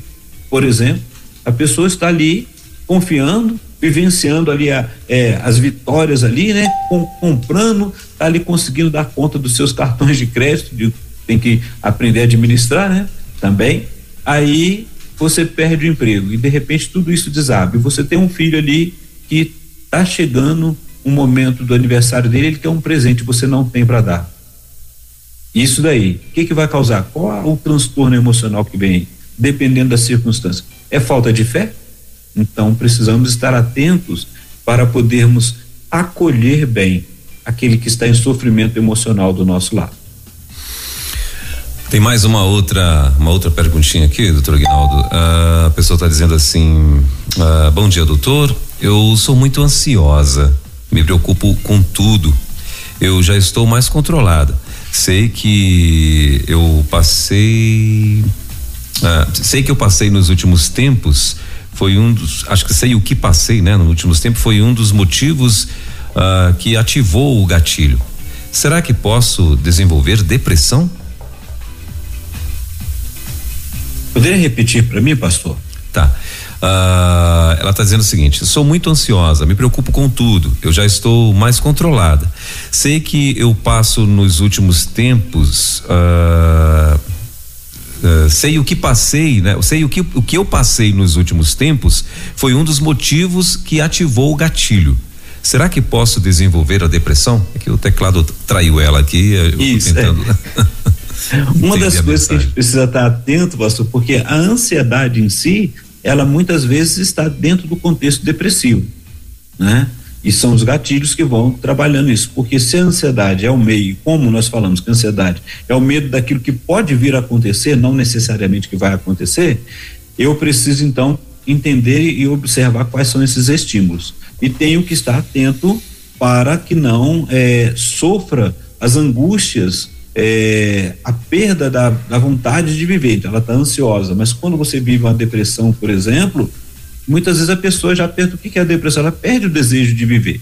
Speaker 3: por exemplo, a pessoa está ali confiando, vivenciando ali a, é, as vitórias ali, né? Com, comprando, tá ali conseguindo dar conta dos seus cartões de crédito, de, tem que aprender a administrar, né? Também. Aí você perde o emprego e de repente tudo isso desaba. Você tem um filho ali que tá chegando um momento do aniversário dele, ele quer um presente, você não tem para dar. Isso daí, o que que vai causar? Qual o transtorno emocional que vem? Dependendo da circunstância. É falta de fé? Então, precisamos estar atentos para podermos acolher bem aquele que está em sofrimento emocional do nosso lado.
Speaker 2: Tem mais uma outra, uma outra perguntinha aqui, doutor Aguinaldo. Uh, a pessoa está dizendo assim: uh, Bom dia, doutor. Eu sou muito ansiosa, me preocupo com tudo. Eu já estou mais controlada. Sei que eu passei. Uh, sei que eu passei nos últimos tempos. Foi um dos. Acho que sei o que passei, né? Nos últimos tempos foi um dos motivos que ativou o gatilho. Será que posso desenvolver depressão?
Speaker 3: Poderia repetir para mim, pastor?
Speaker 2: Tá. Uh, ela está dizendo o seguinte: sou muito ansiosa, me preocupo com tudo. Eu já estou mais controlada. Sei que eu passo nos últimos tempos. Uh, uh, sei o que passei, né? Sei o que, o que eu passei nos últimos tempos foi um dos motivos que ativou o gatilho. Será que posso desenvolver a depressão? É que o teclado traiu ela aqui.
Speaker 3: Isso. Tentando... É. Uma das coisas que a gente precisa estar atento, pastor, porque a ansiedade em si, ela muitas vezes está dentro do contexto depressivo, né? E são os gatilhos que vão trabalhando isso, porque se a ansiedade é o meio, como nós falamos que a ansiedade é o medo daquilo que pode vir a acontecer, não necessariamente que vai acontecer, eu preciso então entender e observar quais são esses estímulos. E tenho que estar atento para que não é, sofra as angústias é, a perda da, da, vontade de viver, então ela está ansiosa, mas quando você vive uma depressão, por exemplo, muitas vezes a pessoa já perde o que, é a depressão? Ela perde o desejo de viver,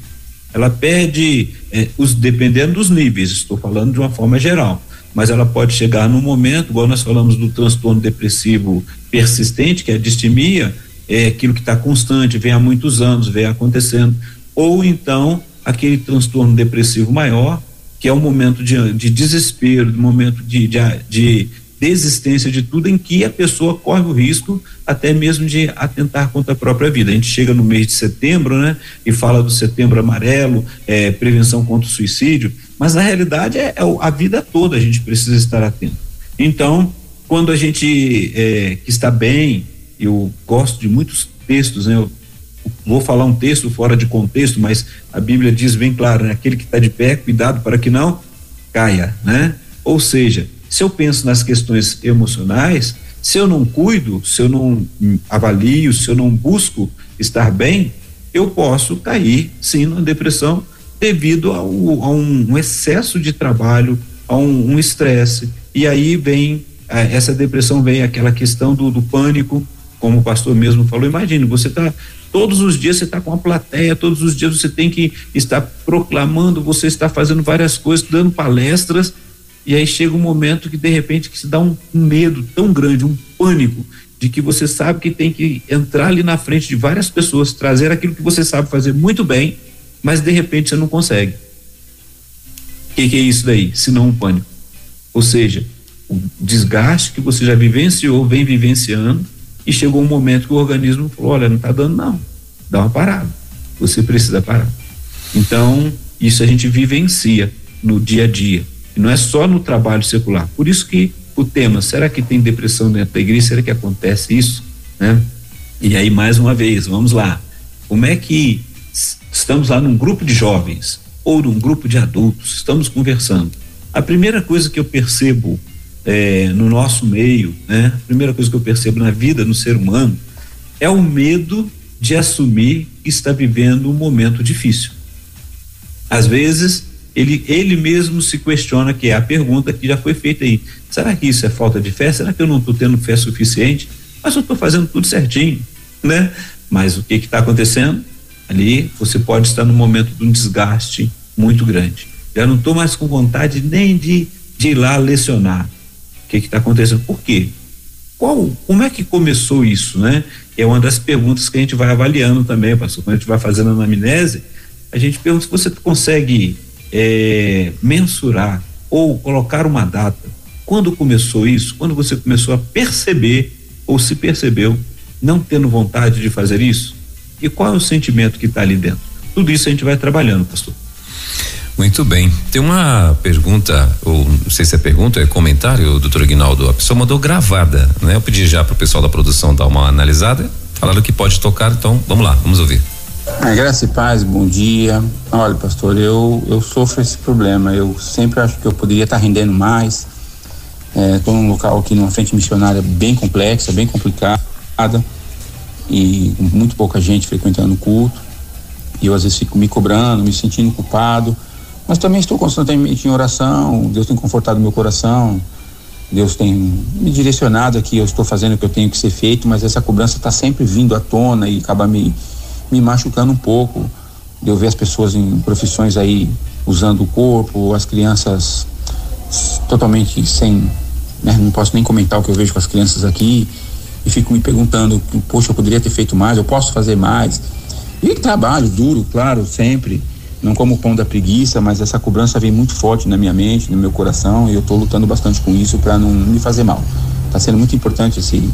Speaker 3: ela perde, é, os, dependendo dos níveis, estou falando de uma forma geral, mas ela pode chegar num momento, igual nós falamos do transtorno depressivo persistente, que é a distimia, é aquilo que está constante, vem há muitos anos, vem acontecendo, ou então aquele transtorno depressivo maior, que é um momento de, de desespero, um momento de, de, de desistência de tudo em que a pessoa corre o risco até mesmo de atentar contra a própria vida. A gente chega no mês de setembro, né, e fala do setembro amarelo, é, prevenção contra o suicídio, mas na realidade é, é, a vida toda a gente precisa estar atento. Então, quando a gente é, que está bem, eu gosto de muitos textos, né, eu vou falar um texto fora de contexto, mas a Bíblia diz bem claro, né? aquele que está de pé, cuidado para que não caia, né? Ou seja, se eu penso nas questões emocionais, se eu não cuido, se eu não avalio, se eu não busco estar bem, eu posso cair sim na depressão devido ao, a um, excesso de trabalho, a um estresse. e aí vem essa depressão vem aquela questão do, do pânico, como o pastor mesmo falou. Imagine, você está Todos os dias você está com a plateia, todos os dias você tem que estar proclamando, você está fazendo várias coisas, dando palestras, e aí chega um momento que de repente que se dá um, medo tão grande, um pânico, de que você sabe que tem que entrar ali na frente de várias pessoas, trazer aquilo que você sabe fazer muito bem, mas de repente você não consegue. O que, que é isso daí? Se não um pânico. Ou seja, o desgaste que você já vivenciou, vem vivenciando, e chegou um momento que o organismo falou: olha, não está dando, não. Dá uma parada. Você precisa parar. Então, isso a gente vivencia no dia a dia. Não é só no trabalho secular. Por isso que o tema, será que tem depressão dentro da igreja? Será que acontece isso? Né? E aí, mais uma vez, vamos lá. Como é que estamos lá num grupo de jovens ou num grupo de adultos, estamos conversando. A primeira coisa que eu percebo é, no nosso meio, né? A primeira coisa que eu percebo na vida, no ser humano, é o medo de assumir que está vivendo um momento difícil. Às vezes, ele, ele mesmo se questiona, que é a pergunta que já foi feita aí: será que isso é falta de fé? Será que eu não estou tendo fé suficiente? Mas eu estou fazendo tudo certinho, né? Mas o que está acontecendo? Ali você pode estar no momento de um desgaste muito grande. Já não estou mais com vontade nem de, de ir lá lecionar que está acontecendo, por quê? Qual, como é que começou isso, né? É uma das perguntas que a gente vai avaliando também, pastor, quando a gente vai fazendo a anamnese, a gente pergunta se você consegue é, mensurar ou colocar uma data. Quando começou isso? Quando você começou a perceber ou se percebeu não tendo vontade de fazer isso? E qual é o sentimento que está ali dentro? Tudo isso a gente vai trabalhando, pastor.
Speaker 2: Muito bem. Tem uma pergunta, ou não sei se é pergunta, é comentário, doutor Aguinaldo. A pessoa mandou gravada, né? Eu pedi já para o pessoal da produção dar uma analisada. Falaram que pode tocar, então vamos lá, vamos ouvir.
Speaker 4: A graça e paz, bom dia. Olha, pastor, eu, eu sofro esse problema. Eu sempre acho que eu poderia estar tá rendendo mais. Estou é, num local aqui numa frente missionária bem complexa, bem complicada e muito pouca gente frequentando o culto. E eu às vezes fico me cobrando, me sentindo culpado, mas também estou constantemente em oração. Deus tem confortado meu coração. Deus tem me direcionado aqui, eu estou fazendo o que eu tenho que ser feito, mas essa cobrança está sempre vindo à tona e acaba me, me machucando um pouco. Eu ver as pessoas em profissões aí usando o corpo, as crianças totalmente sem. Né, não posso nem comentar o que eu vejo com as crianças aqui e fico me perguntando: poxa, eu poderia ter feito mais, eu posso fazer mais. E trabalho duro, claro, sempre não como o pão da preguiça, mas essa cobrança vem muito forte na minha mente, no meu coração, e eu estou lutando bastante com isso para não me fazer mal. Está sendo muito importante esse,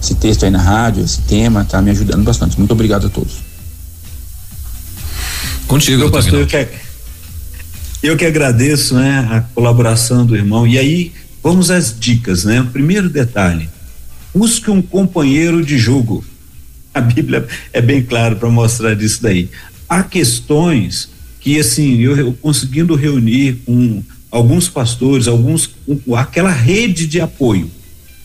Speaker 4: esse texto aí na rádio, esse tema, está me ajudando bastante. Muito obrigado a todos.
Speaker 3: Contigo, meu pastor, eu que, eu que agradeço né, a colaboração do irmão. E aí, vamos às dicas, né? O primeiro detalhe: busque um companheiro de jogo. A Bíblia é bem claro para mostrar isso daí há questões que assim eu, eu conseguindo reunir com alguns pastores, alguns com aquela rede de apoio.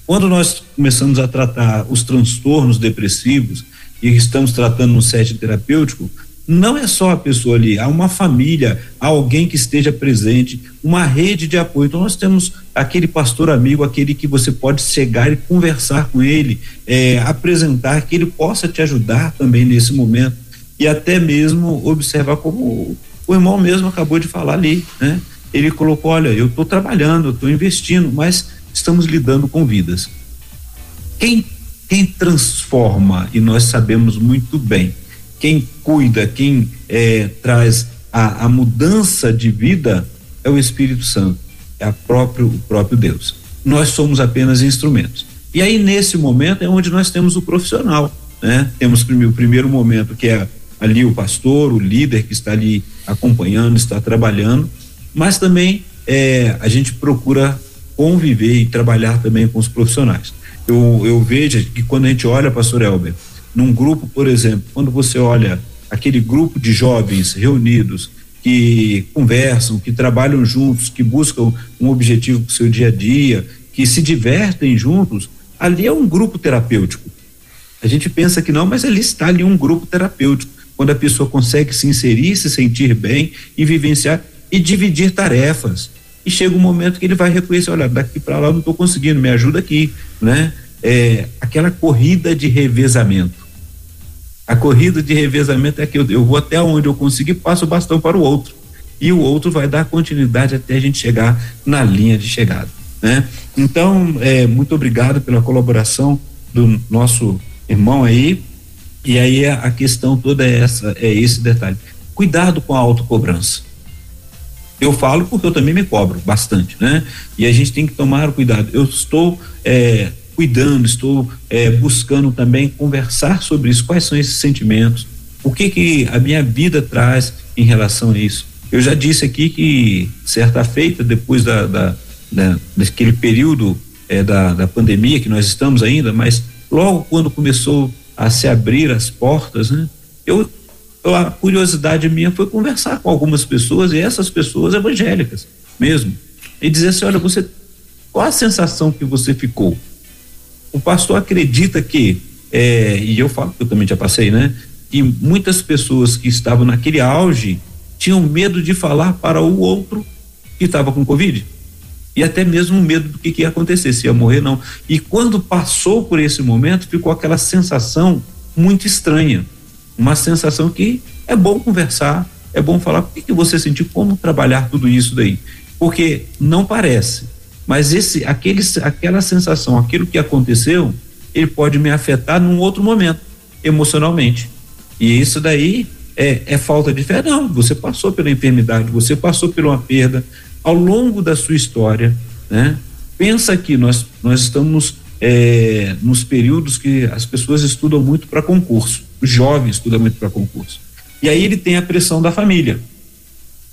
Speaker 3: Quando nós começamos a tratar os transtornos depressivos e estamos tratando no setting terapêutico, não é só a pessoa ali, há uma família, há alguém que esteja presente, uma rede de apoio. Então nós temos aquele pastor amigo, aquele que você pode chegar e conversar com ele, é, apresentar, que ele possa te ajudar também nesse momento e até mesmo observar como o irmão mesmo acabou de falar ali, né? Ele colocou, olha, eu estou trabalhando, estou investindo, mas estamos lidando com vidas. Quem quem transforma e nós sabemos muito bem, quem cuida, quem é, traz a, a, mudança de vida é o Espírito Santo, é próprio, o próprio Deus. Nós somos apenas instrumentos. E aí nesse momento é onde nós temos o profissional, né? Temos o primeiro momento que é ali o pastor, o líder que está ali acompanhando, está trabalhando, mas também é, a gente procura conviver e trabalhar também com os profissionais. Eu, eu vejo que quando a gente olha, pastor Elber, num grupo, por exemplo, quando você olha aquele grupo de jovens reunidos que conversam, que trabalham juntos, que buscam um objetivo para o seu dia a dia, que se divertem juntos, ali é um grupo terapêutico. A gente pensa que não, mas ali está ali um grupo terapêutico quando a pessoa consegue se inserir, se sentir bem e vivenciar e dividir tarefas. E chega um momento que ele vai reconhecer, olha, daqui para lá não estou conseguindo, me ajuda aqui, né? É, aquela corrida de revezamento. A corrida de revezamento é que eu, eu vou até onde eu conseguir, passo o bastão para o outro. E o outro vai dar continuidade até a gente chegar na linha de chegada, né? Então, é, muito obrigado pela colaboração do nosso irmão aí, e aí a, questão toda é essa, é esse detalhe. Cuidado com a autocobrança. Eu falo porque eu também me cobro bastante, né? E a gente tem que tomar cuidado. Eu estou é, cuidando, estou é, buscando também conversar sobre isso. Quais são esses sentimentos? O que que a minha vida traz em relação a isso? Eu já disse aqui que certa feita depois da, da, da daquele período é, da, da pandemia que nós estamos ainda, mas logo quando começou a se abrir as portas, né? Eu, a curiosidade minha foi conversar com algumas pessoas e essas pessoas evangélicas mesmo e dizer assim, olha, você qual a sensação que você ficou? O pastor acredita que é, e eu falo que eu também já passei, né? Que muitas pessoas que estavam naquele auge tinham medo de falar para o outro que estava com covid e até mesmo medo do que, que ia acontecer, se ia morrer não. E quando passou por esse momento, ficou aquela sensação muito estranha, uma sensação que é bom conversar, é bom falar o que, que você sentiu, como trabalhar tudo isso daí, porque não parece, mas esse, aquele, aquela sensação, aquilo que aconteceu, ele pode me afetar num outro momento, emocionalmente. E isso daí é, é, falta de fé. Não, você passou pela enfermidade, você passou por uma perda, ao longo da sua história, né? Pensa que nós nós estamos é, nos períodos que as pessoas estudam muito para concurso, os jovens estudam muito para concurso. E aí ele tem a pressão da família.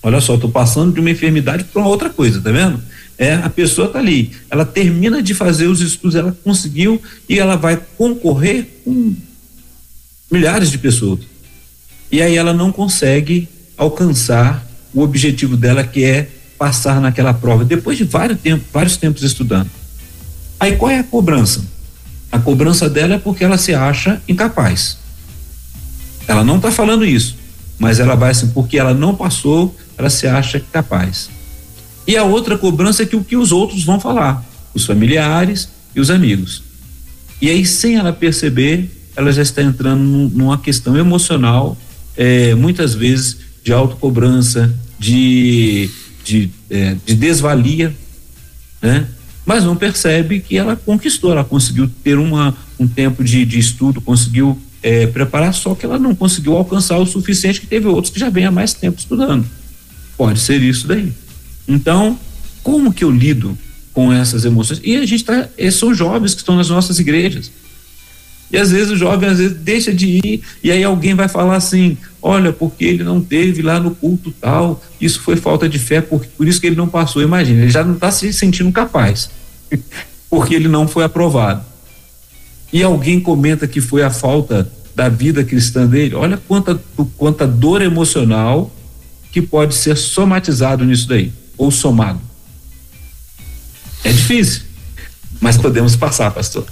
Speaker 3: Olha só, estou passando de uma enfermidade para outra coisa, tá vendo? É, a pessoa tá ali, ela termina de fazer os estudos, ela conseguiu e ela vai concorrer com milhares de pessoas. E aí ela não consegue alcançar o objetivo dela que é passar naquela prova, depois de vários tempos, vários tempos estudando. Aí qual é a cobrança? A cobrança dela é porque ela se acha incapaz. Ela não está falando isso, mas ela vai assim, porque ela não passou, ela se acha capaz. E a outra cobrança é que o que os outros vão falar, os familiares e os amigos. E aí, sem ela perceber, ela já está entrando numa questão emocional, é, muitas vezes de autocobrança, de, de, é, de desvalia, né? mas não percebe que ela conquistou, ela conseguiu ter uma, um tempo de, de estudo, conseguiu é, preparar, só que ela não conseguiu alcançar o suficiente, que teve outros que já vêm há mais tempo estudando. Pode ser isso daí. Então, como que eu lido com essas emoções? E a gente tá, são jovens que estão nas nossas igrejas. E às vezes o jovem às vezes deixa de ir e aí alguém vai falar assim: olha, porque ele não teve lá no culto tal, isso foi falta de fé, por, por isso que ele não passou. Imagina, ele já não está se sentindo capaz, porque ele não foi aprovado. E alguém comenta que foi a falta da vida cristã dele. Olha quanta, quanta dor emocional que pode ser somatizado nisso daí, ou somado. É difícil, mas podemos passar, pastor.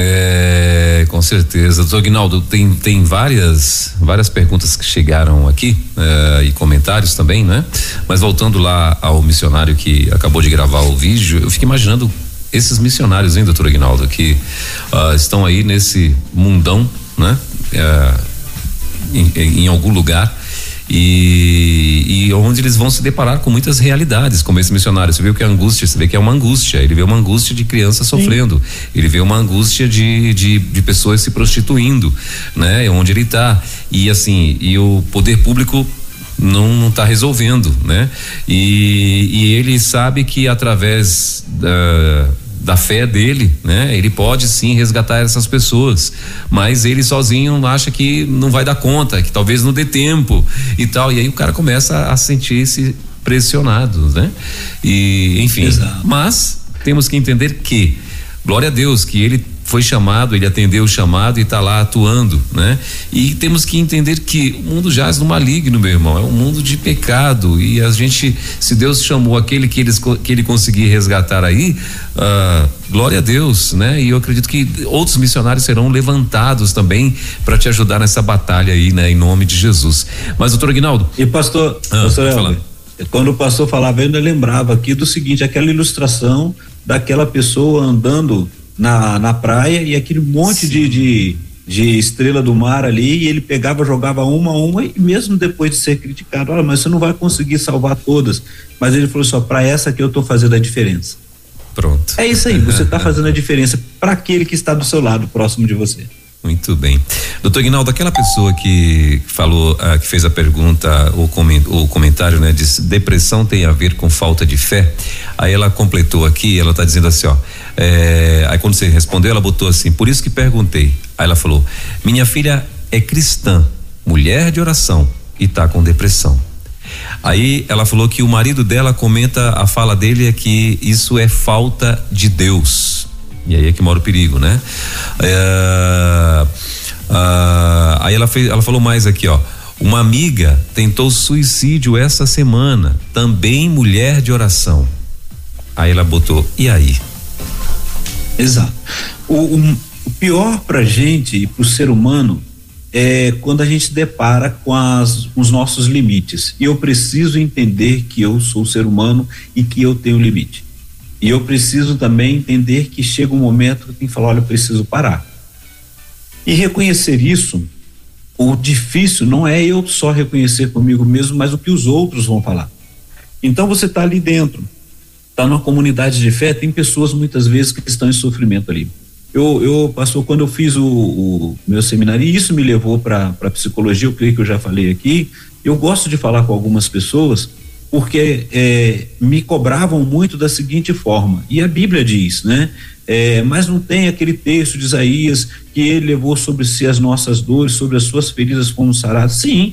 Speaker 2: É, com certeza. Doutor Guinaldo, tem, tem várias, várias perguntas que chegaram aqui é, e comentários também, né? Mas voltando lá ao missionário que acabou de gravar o vídeo, eu fico imaginando esses missionários, hein, doutor Aguinaldo, que uh, estão aí nesse mundão, né? Uh, em, em, algum lugar e, e onde eles vão se deparar com muitas realidades, como esse missionário. Você vê que é angústia, você vê que é uma angústia. Ele vê uma angústia de criança sofrendo, Sim. ele vê uma angústia de, de, de pessoas se prostituindo, né? Onde ele está. E assim, e o poder público não está resolvendo, né? E, e ele sabe que através da da fé dele, né? Ele pode sim resgatar essas pessoas, mas ele sozinho acha que não vai dar conta, que talvez não dê tempo e tal. E aí o cara começa a sentir-se pressionado, né? E enfim, Exato. mas temos que entender que glória a Deus que ele foi chamado, ele atendeu o chamado e está lá atuando, né? E temos que entender que o mundo jaz no maligno, meu irmão, é um mundo de pecado e a gente, se Deus chamou aquele que, eles, que ele conseguir resgatar aí, uh, glória a Deus, né? E eu acredito que outros missionários serão levantados também para te ajudar nessa batalha aí, né? Em nome de Jesus. Mas doutor Aguinaldo.
Speaker 3: E pastor, ah, pastor quando o pastor falava, eu ainda lembrava aqui do seguinte, aquela ilustração daquela pessoa andando na, na praia e aquele monte de, de, de, estrela do mar ali, e ele pegava, jogava uma a uma, e mesmo depois de ser criticado, olha, mas você não vai conseguir salvar todas. Mas ele falou só, para essa que eu estou fazendo a diferença.
Speaker 2: Pronto.
Speaker 3: É isso aí, você está fazendo a diferença para aquele que está do seu lado, próximo de você.
Speaker 2: Muito bem. Doutor Guinaldo, aquela pessoa que falou, ah, que fez a pergunta, o, coment, o comentário, né? Diz, depressão tem a ver com falta de fé. Aí ela completou aqui, ela está dizendo assim, ó. É, aí quando você respondeu, ela botou assim, por isso que perguntei. Aí ela falou, minha filha é cristã, mulher de oração e está com depressão. Aí ela falou que o marido dela comenta, a fala dele é que isso é falta de Deus. E aí é que mora o perigo, né? É, ah, aí ela, fez, ela falou mais aqui, ó. Uma amiga tentou suicídio essa semana, também mulher de oração. Aí ela botou, e aí?
Speaker 3: Exato. O, o, o pior pra gente e pro ser humano é quando a gente depara com, as, os nossos limites. E eu preciso entender que eu sou ser humano e que eu tenho limite. E eu preciso também entender que chega um momento que tem que falar, olha, eu preciso parar. E reconhecer isso, o difícil não é eu só reconhecer comigo mesmo, mas o que os outros vão falar. Então você está ali dentro, está numa comunidade de fé, tem pessoas muitas vezes que estão em sofrimento ali. Eu, eu pastor, quando eu fiz o, o meu seminário, e isso me levou para psicologia, eu creio que eu já falei aqui, eu gosto de falar com algumas pessoas porque é, me cobravam muito da seguinte forma, e a Bíblia diz, né? É, mas não tem aquele texto de Isaías que ele levou sobre si as nossas dores, sobre as suas feridas como sarado. Sim,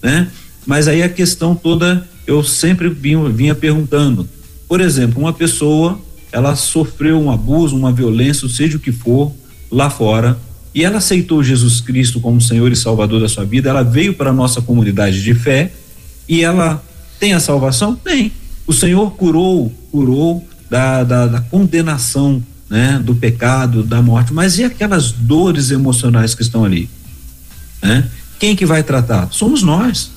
Speaker 3: né? Mas aí a questão toda eu sempre vinha, vinha perguntando. Por exemplo, uma pessoa ela sofreu um abuso, uma violência, seja o que for, lá fora, e ela aceitou Jesus Cristo como Senhor e Salvador da sua vida, ela veio para a nossa comunidade de fé e ela tem a salvação? Tem. O Senhor curou, curou da, da, da condenação, né? Do pecado, da morte, mas e aquelas dores emocionais que estão ali? Né? Quem que vai tratar? Somos nós.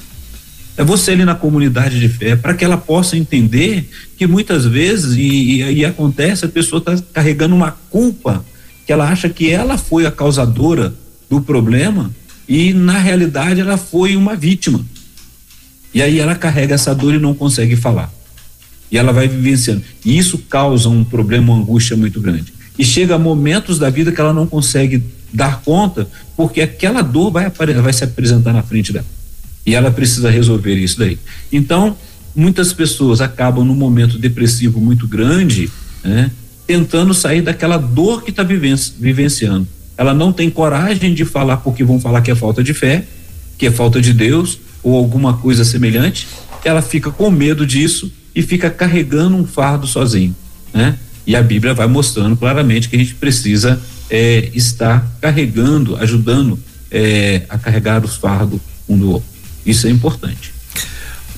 Speaker 3: É você ali na comunidade de fé, para que ela possa entender que muitas vezes, e, e, e acontece, a pessoa está carregando uma culpa, que ela acha que ela foi a causadora do problema, e na realidade ela foi uma vítima. E aí ela carrega essa dor e não consegue falar. E ela vai vivenciando. E isso causa um problema, uma angústia muito grande. E chega momentos da vida que ela não consegue dar conta, porque aquela dor vai, vai se apresentar na frente dela. E ela precisa resolver isso daí. Então, muitas pessoas acabam num momento depressivo muito grande, né, tentando sair daquela dor que está vivenciando. Ela não tem coragem de falar porque vão falar que é falta de fé, que é falta de Deus ou alguma coisa semelhante. Ela fica com medo disso e fica carregando um fardo sozinho, né? E a Bíblia vai mostrando claramente que a gente precisa é, estar carregando, ajudando é, a carregar os fardos um do outro. Isso é importante.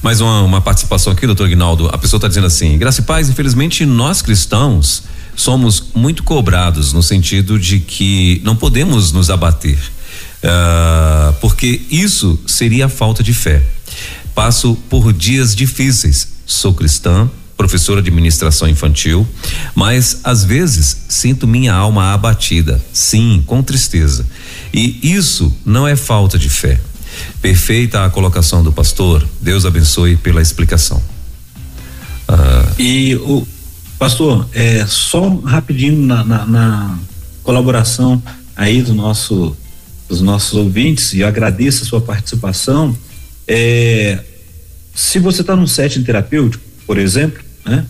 Speaker 2: Mais uma, uma participação aqui, doutor Ignaldo. A pessoa está dizendo assim: Graça e paz, infelizmente nós cristãos somos muito cobrados no sentido de que não podemos nos abater, uh, porque isso seria falta de fé. Passo por dias difíceis. Sou cristã, professora de administração infantil, mas às vezes sinto minha alma abatida, sim, com tristeza. E isso não é falta de fé. Perfeita a colocação do pastor. Deus abençoe pela explicação.
Speaker 3: Ah. E o pastor, é só rapidinho na, na, na colaboração aí do nosso dos nossos ouvintes e eu agradeço a sua participação. É, se você está num setting terapêutico, por exemplo, né?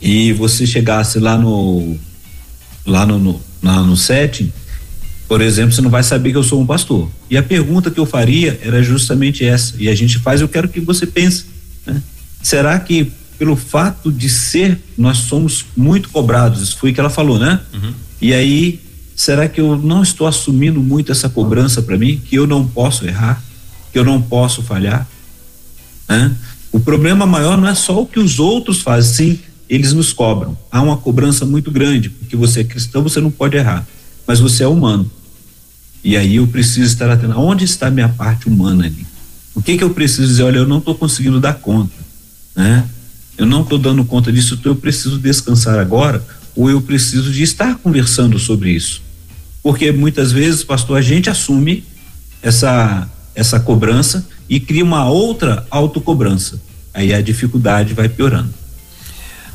Speaker 3: E você chegasse lá no lá no, no, na, no setting, por exemplo, você não vai saber que eu sou um pastor. E a pergunta que eu faria era justamente essa. E a gente faz, eu quero que você pense. Né? Será que pelo fato de ser, nós somos muito cobrados? Isso foi o que ela falou, né? Uhum. E aí, será que eu não estou assumindo muito essa cobrança para mim? Que eu não posso errar? Que eu não posso falhar? O problema maior não é só o que os outros fazem, sim, eles nos cobram. Há uma cobrança muito grande, porque você é cristão, você não pode errar, mas você é humano. E aí eu preciso estar atento. Onde está a minha parte humana ali? O que que eu preciso dizer? Olha, eu não estou conseguindo dar conta, né? Eu não estou dando conta disso, então eu preciso descansar agora, ou eu preciso de estar conversando sobre isso. Porque muitas vezes, pastor, a gente assume essa essa cobrança e cria uma outra autocobrança. Aí a dificuldade vai piorando.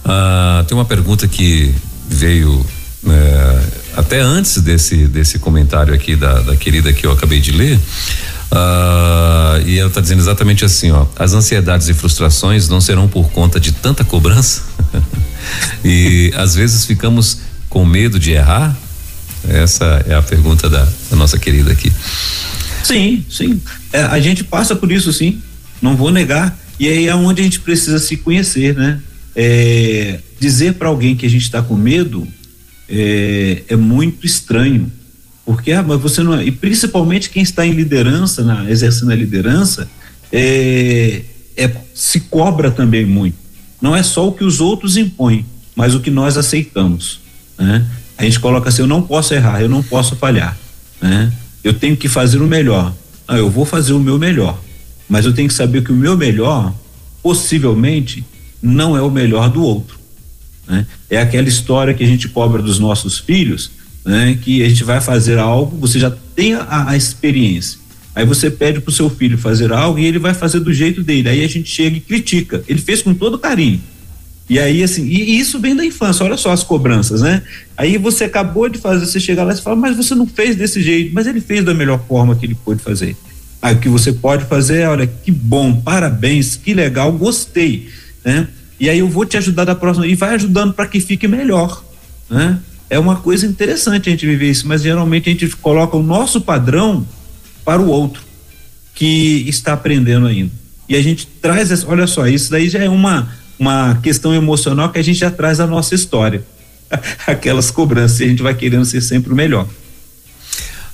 Speaker 2: Ah, tem uma pergunta que veio é, até antes desse desse comentário aqui da, da querida que eu acabei de ler. Ah, e ela está dizendo exatamente assim, ó, as ansiedades e frustrações não serão por conta de tanta cobrança e às vezes ficamos com medo de errar. Essa é a pergunta da, da nossa querida aqui.
Speaker 3: Sim, sim. É, a gente passa por isso, sim. Não vou negar. E aí é onde a gente precisa se conhecer, né? É, dizer para alguém que a gente está com medo é, é, muito estranho. Porque, ah, mas você não é. E principalmente quem está em liderança, na, exercendo a liderança, é, é, se cobra também muito. Não é só o que os outros impõem, mas o que nós aceitamos. Né? A gente coloca assim: eu não posso errar, eu não posso falhar. Né? eu tenho que fazer o melhor. Ah, eu vou fazer o meu melhor, mas eu tenho que saber que o meu melhor, possivelmente, não é o melhor do outro. Né? É aquela história que a gente cobra dos nossos filhos, né? que a gente vai fazer algo, você já tem a, a experiência. Aí você pede para o seu filho fazer algo e ele vai fazer do jeito dele. Aí a gente chega e critica. Ele fez com todo carinho. E aí, assim, e isso vem da infância, olha só as cobranças, né? Aí você acabou de fazer, você chega lá e fala, mas você não fez desse jeito, mas ele fez da melhor forma que ele pôde fazer. Aí o que você pode fazer é, olha, que bom, parabéns, que legal, gostei, né? E aí eu vou te ajudar da próxima, e vai ajudando para que fique melhor, né? É uma coisa interessante a gente viver isso, mas geralmente a gente coloca o nosso padrão para o outro, que está aprendendo ainda. E a gente traz, essa, olha só, isso daí já é uma uma questão emocional que a gente já traz a nossa história. Aquelas cobranças, e a gente vai querendo ser sempre o melhor.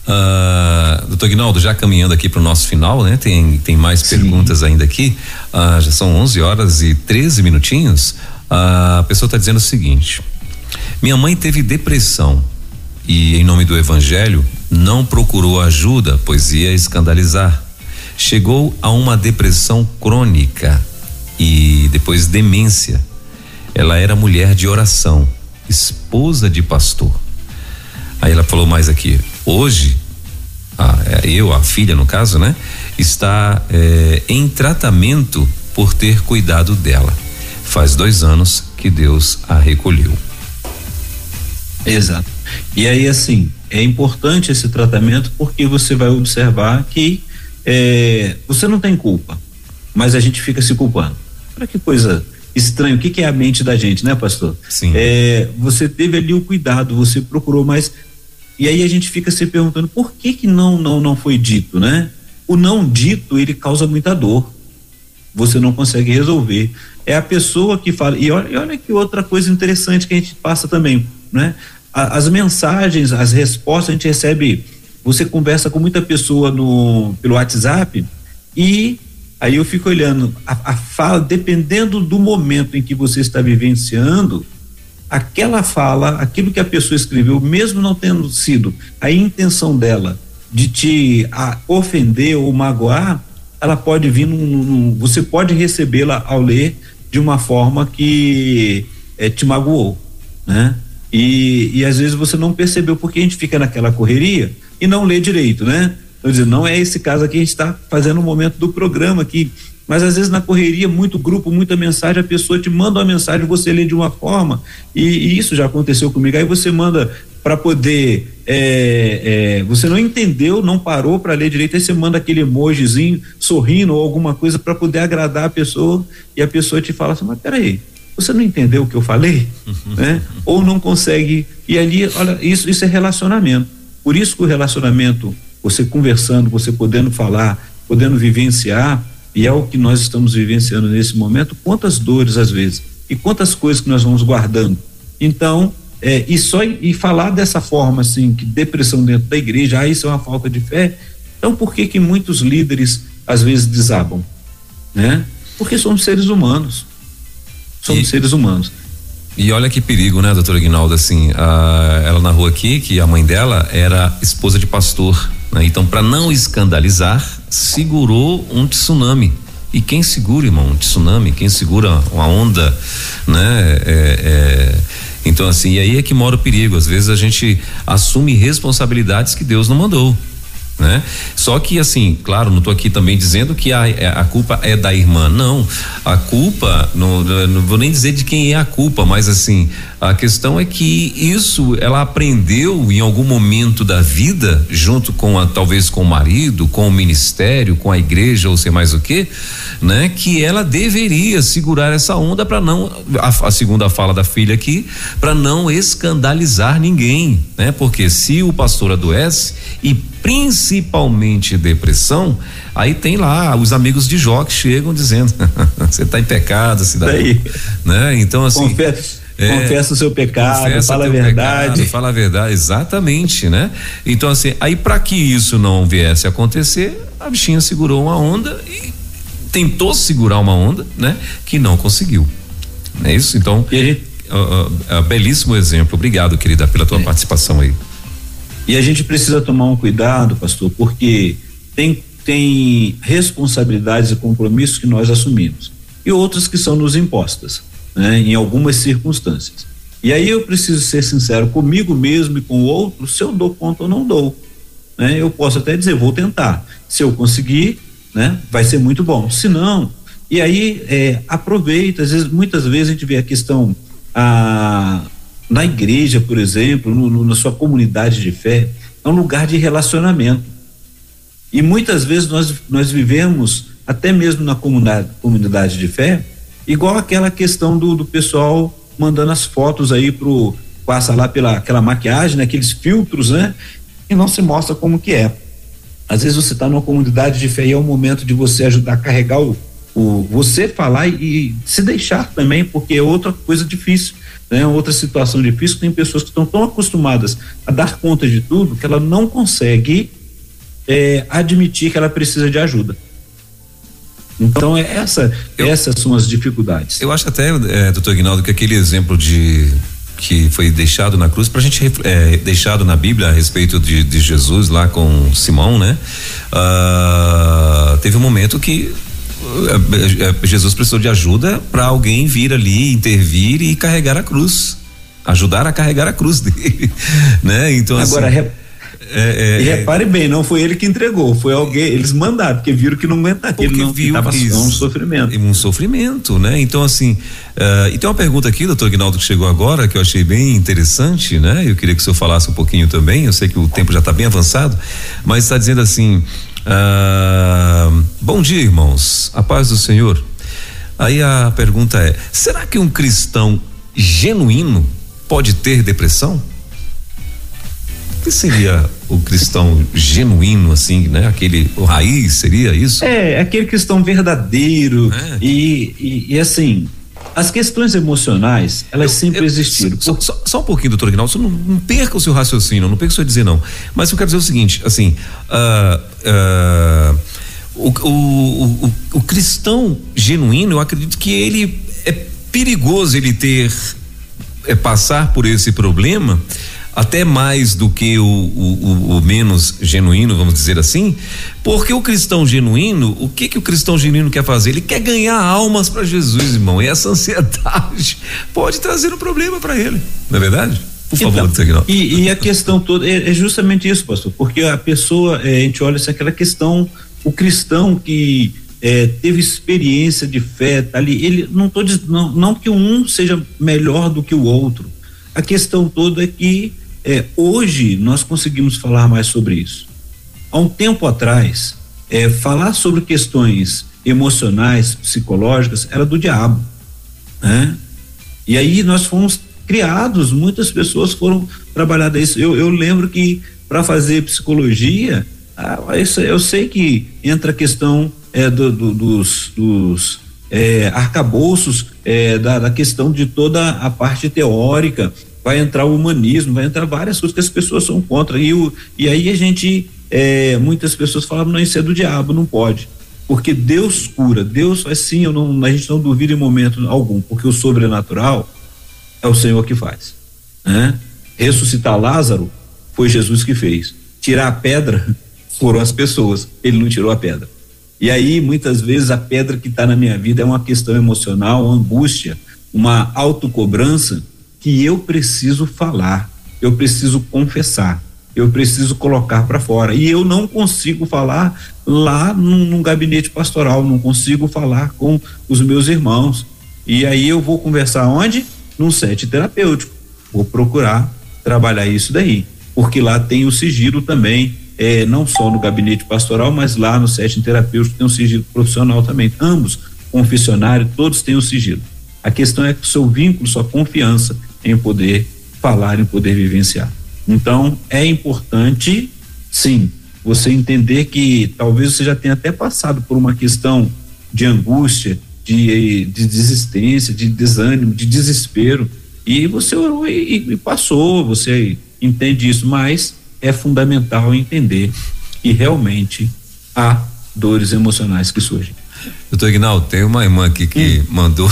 Speaker 2: Uh, doutor Guinaldo, já caminhando aqui para o nosso final, né? Tem, tem mais Sim. perguntas ainda aqui. Ah, já são 11 horas e 13 minutinhos. Ah, a pessoa está dizendo o seguinte: minha mãe teve depressão e, em nome do Evangelho, não procurou ajuda, pois ia escandalizar. Chegou a uma depressão crônica e depois demência. Ela era mulher de oração, esposa de pastor. Aí ela falou mais aqui: hoje, a, é, eu, a filha no caso, né, está é, em tratamento por ter cuidado dela. Faz dois anos que Deus a recolheu.
Speaker 3: Exato. E aí, assim, é importante esse tratamento porque você vai observar que é, você não tem culpa, mas a gente fica se culpando. Olha que coisa estranha. O que, que é a mente da gente, né, pastor?
Speaker 2: Sim.
Speaker 3: É, você teve ali o cuidado, você procurou mais. E aí a gente fica se perguntando por que que não não não foi dito, né? O não dito ele causa muita dor. Você não consegue resolver. É a pessoa que fala. E olha, e olha que outra coisa interessante que a gente passa também, né? As mensagens, as respostas a gente recebe. Você conversa com muita pessoa no pelo WhatsApp e aí eu fico olhando a, a fala, dependendo do momento em que você está vivenciando, aquela fala, aquilo que a pessoa escreveu, mesmo não tendo sido a intenção dela de te a, ofender ou magoar, ela pode vir num, num você pode recebê-la ao ler de uma forma que é, te magoou, né? E, e às vezes você não percebeu porque a gente fica naquela correria e não lê direito, né? Então, dizer, não é esse caso aqui, a gente está fazendo o um momento do programa aqui, mas às vezes na correria, muito grupo, muita mensagem, a pessoa te manda uma mensagem, você lê de uma forma, e, e isso já aconteceu comigo. Aí você manda para poder. É, é, você não entendeu, não parou para ler direito, aí você manda aquele emojizinho sorrindo ou alguma coisa para poder agradar a pessoa, e a pessoa te fala assim: Mas peraí, você não entendeu o que eu falei? Uhum. né? Ou não consegue. E ali, olha, isso, isso é relacionamento. Por isso que o relacionamento, você conversando, você podendo falar, podendo vivenciar, e é o que nós estamos vivenciando nesse momento, quantas dores às vezes, e quantas coisas que nós vamos guardando. Então, é, e só e falar dessa forma assim, que depressão dentro da igreja, ah, isso é uma falta de fé. Então, por que que muitos líderes às vezes desabam? Né? Porque somos seres humanos somos e, seres humanos.
Speaker 2: E olha que perigo, né, doutora Guinaldo, assim, a, ela narrou aqui que a mãe dela era esposa de pastor, né? Então, para não escandalizar, segurou um tsunami. E quem segura, irmão, um tsunami, quem segura uma onda, né? É, é, então, assim, e aí é que mora o perigo. Às vezes a gente assume responsabilidades que Deus não mandou né? Só que assim, claro, não estou aqui também dizendo que a, é, a culpa é da irmã, não. A culpa, não, não vou nem dizer de quem é a culpa, mas assim, a questão é que isso ela aprendeu em algum momento da vida, junto com a, talvez com o marido, com o ministério, com a igreja ou sei mais o que, né? Que ela deveria segurar essa onda para não, a, a, segunda fala da filha aqui, para não escandalizar ninguém, né? Porque se o pastor adoece e principalmente depressão, aí tem lá os amigos de Jó que chegam dizendo, você está em pecado, cidadão, né? Então assim,
Speaker 3: Confesso é, confessa o seu pecado, fala a verdade. Pecado,
Speaker 2: fala a verdade, exatamente, né? Então, assim, aí para que isso não viesse a acontecer, a bichinha segurou uma onda e tentou segurar uma onda, né? Que não conseguiu. Não é isso? Então, gente, uh, uh, uh, belíssimo exemplo. Obrigado, querida, pela tua é. participação aí.
Speaker 3: E a gente precisa tomar um cuidado, pastor, porque tem, tem responsabilidades e compromissos que nós assumimos e outras que são nos impostas né, em algumas circunstâncias. E aí eu preciso ser sincero comigo mesmo e com o outro, se eu dou conta ou não dou. Né? Eu posso até dizer, vou tentar. Se eu conseguir, né, vai ser muito bom. Se não, e aí é, aproveita, às vezes, muitas vezes a gente vê a questão a, na igreja, por exemplo, no, no, na sua comunidade de fé, é um lugar de relacionamento. E muitas vezes nós, nós vivemos, até mesmo na comunidade, comunidade de fé, Igual aquela questão do, do pessoal mandando as fotos aí pro passa lá pela aquela maquiagem, né, aqueles filtros, né? E não se mostra como que é. Às vezes você está numa comunidade de fé e é o momento de você ajudar a carregar o, o você falar e, e, se deixar também, porque é outra coisa difícil, né? Outra situação difícil, tem pessoas que estão tão acostumadas a dar conta de tudo que ela não consegue é, admitir que ela precisa de ajuda. Então, é essa, eu, essas são as dificuldades.
Speaker 2: Eu acho até, é, doutor Ignaldo, que aquele exemplo de que foi deixado na cruz, para a gente é, deixado na Bíblia a respeito de, de Jesus lá com Simão, né? Uh, teve um momento que é, é, Jesus precisou de ajuda para alguém vir ali, intervir e carregar a cruz. Ajudar a carregar a cruz dele. né? Então,
Speaker 3: Agora, assim, é, é, e repare bem, não foi ele que entregou, foi alguém, eles mandaram, porque viram que não aguentaria,
Speaker 2: porque
Speaker 3: ele não
Speaker 2: viu
Speaker 3: tava
Speaker 2: isso,
Speaker 3: um sofrimento.
Speaker 2: Um sofrimento, né? Então assim, uh, e tem uma pergunta aqui, doutor Aguinaldo, que chegou agora, que eu achei bem interessante, né? Eu queria que o senhor falasse um pouquinho também, eu sei que o tempo já está bem avançado, mas está dizendo assim, uh, bom dia irmãos, a paz do Senhor. Aí a pergunta é, será que um cristão genuíno pode ter depressão? que seria o cristão genuíno, assim, né? Aquele, o raiz, seria isso?
Speaker 3: É, aquele cristão verdadeiro é. e, e, e, assim, as questões emocionais, elas eu, sempre eu, existiram.
Speaker 2: Só, só, só, um pouquinho, doutor Aguinaldo, não, não perca o seu raciocínio, não perca o seu dizer não, mas eu quero dizer o seguinte, assim, uh, uh, o, o, o, o cristão genuíno, eu acredito que ele é perigoso ele ter é, passar por esse problema até mais do que o, o, o, menos genuíno, vamos dizer assim, porque o cristão genuíno, o que que o cristão genuíno quer fazer? Ele quer ganhar almas para Jesus, irmão. E essa ansiedade pode trazer um problema para ele, não é verdade?
Speaker 3: Por favor, então, e, e, a questão toda é, é, justamente isso, pastor, porque a pessoa, é, a gente olha assim, aquela questão, o cristão que é, teve experiência de fé, tá ali, ele não tô não, não que um seja melhor do que o outro. A questão toda é que é, hoje nós conseguimos falar mais sobre isso. Há um tempo atrás, é, falar sobre questões emocionais, psicológicas, era do diabo. Né? E aí nós fomos criados, muitas pessoas foram trabalhar isso. Eu, eu lembro que para fazer psicologia, ah, isso, eu sei que entra a questão é, do, do, dos, dos é, arcabouços, é, da, da questão de toda a parte teórica, vai entrar o humanismo, vai entrar várias coisas que as pessoas são contra. E, o, e aí a gente, é, muitas pessoas falavam, não, isso é do diabo, não pode. Porque Deus cura, Deus faz sim, eu não, a gente não duvida em momento algum, porque o sobrenatural é o Senhor que faz. Né? Ressuscitar Lázaro foi Jesus que fez. Tirar a pedra foram as pessoas, ele não tirou a pedra. E aí, muitas vezes, a pedra que está na minha vida é uma questão emocional, uma angústia, uma autocobrança que eu preciso falar, eu preciso confessar, eu preciso colocar para fora. E eu não consigo falar lá num, num, gabinete pastoral, não consigo falar com os meus irmãos. E aí eu vou conversar onde? Num set terapêutico. Vou procurar trabalhar isso daí, porque lá tem o sigilo também, é, não só no gabinete pastoral, mas lá no set terapêutico tem um sigilo profissional também. Ambos, confessionário, todos têm o sigilo. A questão é que o seu vínculo, sua confiança em poder falar, em poder vivenciar. Então, é importante, sim, você entender que talvez você já tenha até passado por uma questão de angústia, de, de desistência, de desânimo, de desespero, e você orou e, e passou, você entende isso, mas é fundamental entender que realmente há dores emocionais que surgem.
Speaker 2: Doutor Ignaldo, tem uma irmã aqui que hum. mandou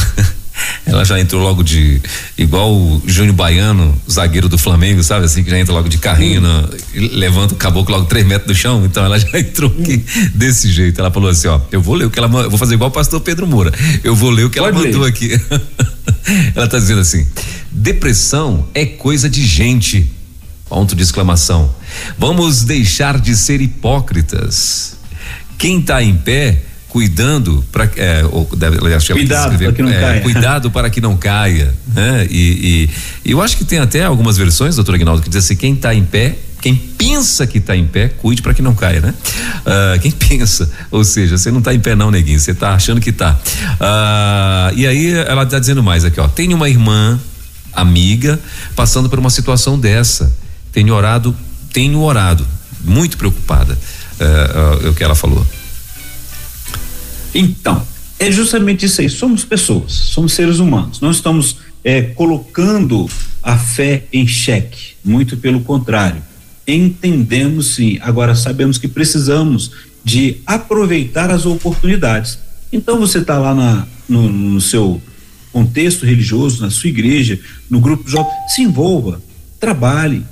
Speaker 2: ela já entrou logo de igual o Júnior Baiano, zagueiro do Flamengo, sabe assim, que já entra logo de carrinho, hum. levanta o caboclo logo três metros do chão, então ela já entrou aqui desse jeito. Ela falou assim, ó, eu vou ler o que ela eu vou fazer igual o pastor Pedro Moura. Eu vou ler o que Pode ela mandou ler. aqui. ela tá dizendo assim: depressão é coisa de gente. Ponto de exclamação. Vamos deixar de ser hipócritas. Quem tá em pé cuidando para é,
Speaker 3: cuidado para que não é, caia.
Speaker 2: cuidado para que não caia né? E, e, eu acho que tem até algumas versões doutor Aguinaldo que diz assim quem está em pé quem pensa que está em pé cuide para que não caia né? Uh, quem pensa ou seja você não está em pé não neguinho você está achando que está uh, e aí ela está dizendo mais aqui ó tem uma irmã amiga passando por uma situação dessa tenho orado tenho orado muito preocupada uh, o que ela falou
Speaker 3: então, é justamente isso aí. Somos pessoas, somos seres humanos. Não estamos é, colocando a fé em xeque, muito pelo contrário. entendemos sim. Agora sabemos que precisamos de aproveitar as oportunidades. Então você está lá na, no, no, seu contexto religioso, na sua igreja, no grupo jovem, se envolva, trabalhe,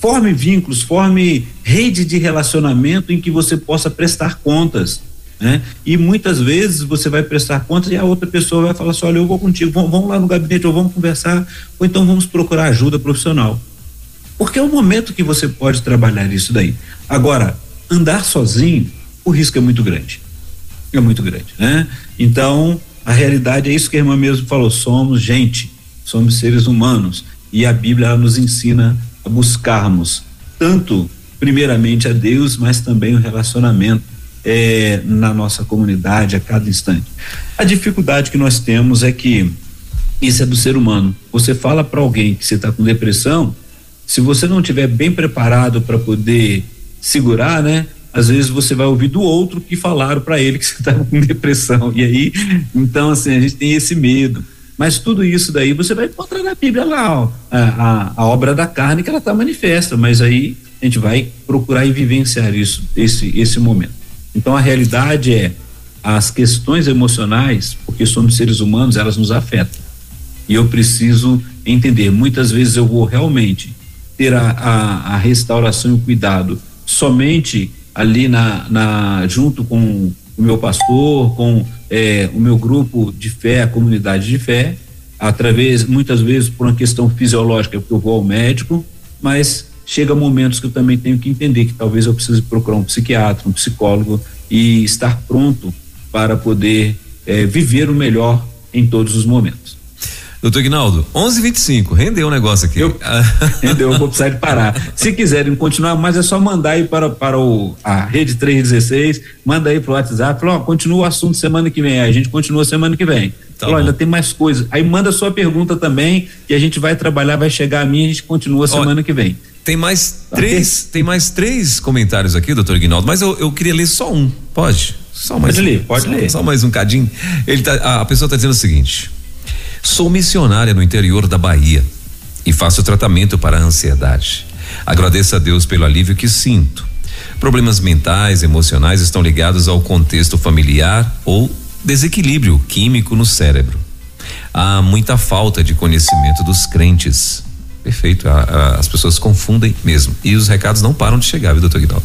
Speaker 3: forme vínculos, forme rede de relacionamento em que você possa prestar contas. Né? E muitas vezes você vai prestar contas e a outra pessoa vai falar assim: olha, eu vou contigo, vamos, vamos lá no gabinete ou vamos conversar, ou então vamos procurar ajuda profissional. Porque é o momento que você pode trabalhar isso daí. Agora, andar sozinho, o risco é muito grande. É muito grande, né? Então, a realidade é isso que a irmã mesmo falou: somos gente, somos seres humanos. E a Bíblia nos ensina a buscarmos tanto, primeiramente, a Deus, mas também o relacionamento é, na nossa comunidade a cada instante. A dificuldade que nós temos é que isso é do ser humano. Você fala para alguém que você está com depressão, se você não tiver bem preparado para poder segurar, né? Às vezes você vai ouvir do outro que falaram para ele que você estava com depressão. E aí, então assim, a gente tem esse medo. Mas tudo isso daí você vai encontrar na Bíblia lá, ó, a, a, a obra da carne que ela está manifesta, mas aí a gente vai procurar e vivenciar isso, esse, esse momento. Então a realidade é as questões emocionais, porque somos seres humanos, elas nos afetam. E eu preciso entender. Muitas vezes eu vou realmente ter a, a, a restauração e o cuidado somente ali na, na junto com o meu pastor, com é, o meu grupo de fé, a comunidade de fé, através, muitas vezes por uma questão fisiológica, porque eu vou ao médico, mas chega momentos que eu também tenho que entender que talvez eu precise procurar um psiquiatra, um psicólogo e estar pronto para poder é, viver o melhor em todos os momentos.
Speaker 2: Doutor Ignaldo, 11:25 rendeu o negócio aqui. Eu,
Speaker 3: rendeu, eu vou precisar de parar. Se quiserem continuar, mas é só mandar aí para, para o, a rede 316, manda aí para o WhatsApp, fala, ó, continua o assunto semana que vem. Aí a gente continua semana que vem. Tá fala, ainda tem mais coisas. Aí manda sua pergunta também, e a gente vai trabalhar, vai chegar a mim e a gente continua semana que vem.
Speaker 2: Tem mais tá três, tem mais três comentários aqui, doutor Ignaldo, mas eu, eu queria ler só um. Pode? Só mais
Speaker 3: pode ler, pode
Speaker 2: só,
Speaker 3: ler.
Speaker 2: Só mais um cadinho. Ele tá, a pessoa está dizendo o seguinte: Sou missionária no interior da Bahia e faço tratamento para a ansiedade. Agradeço a Deus pelo alívio que sinto. Problemas mentais, emocionais estão ligados ao contexto familiar ou desequilíbrio químico no cérebro. Há muita falta de conhecimento dos crentes. Perfeito, a, a, as pessoas confundem mesmo. E os recados não param de chegar, viu, doutor Guinaldo?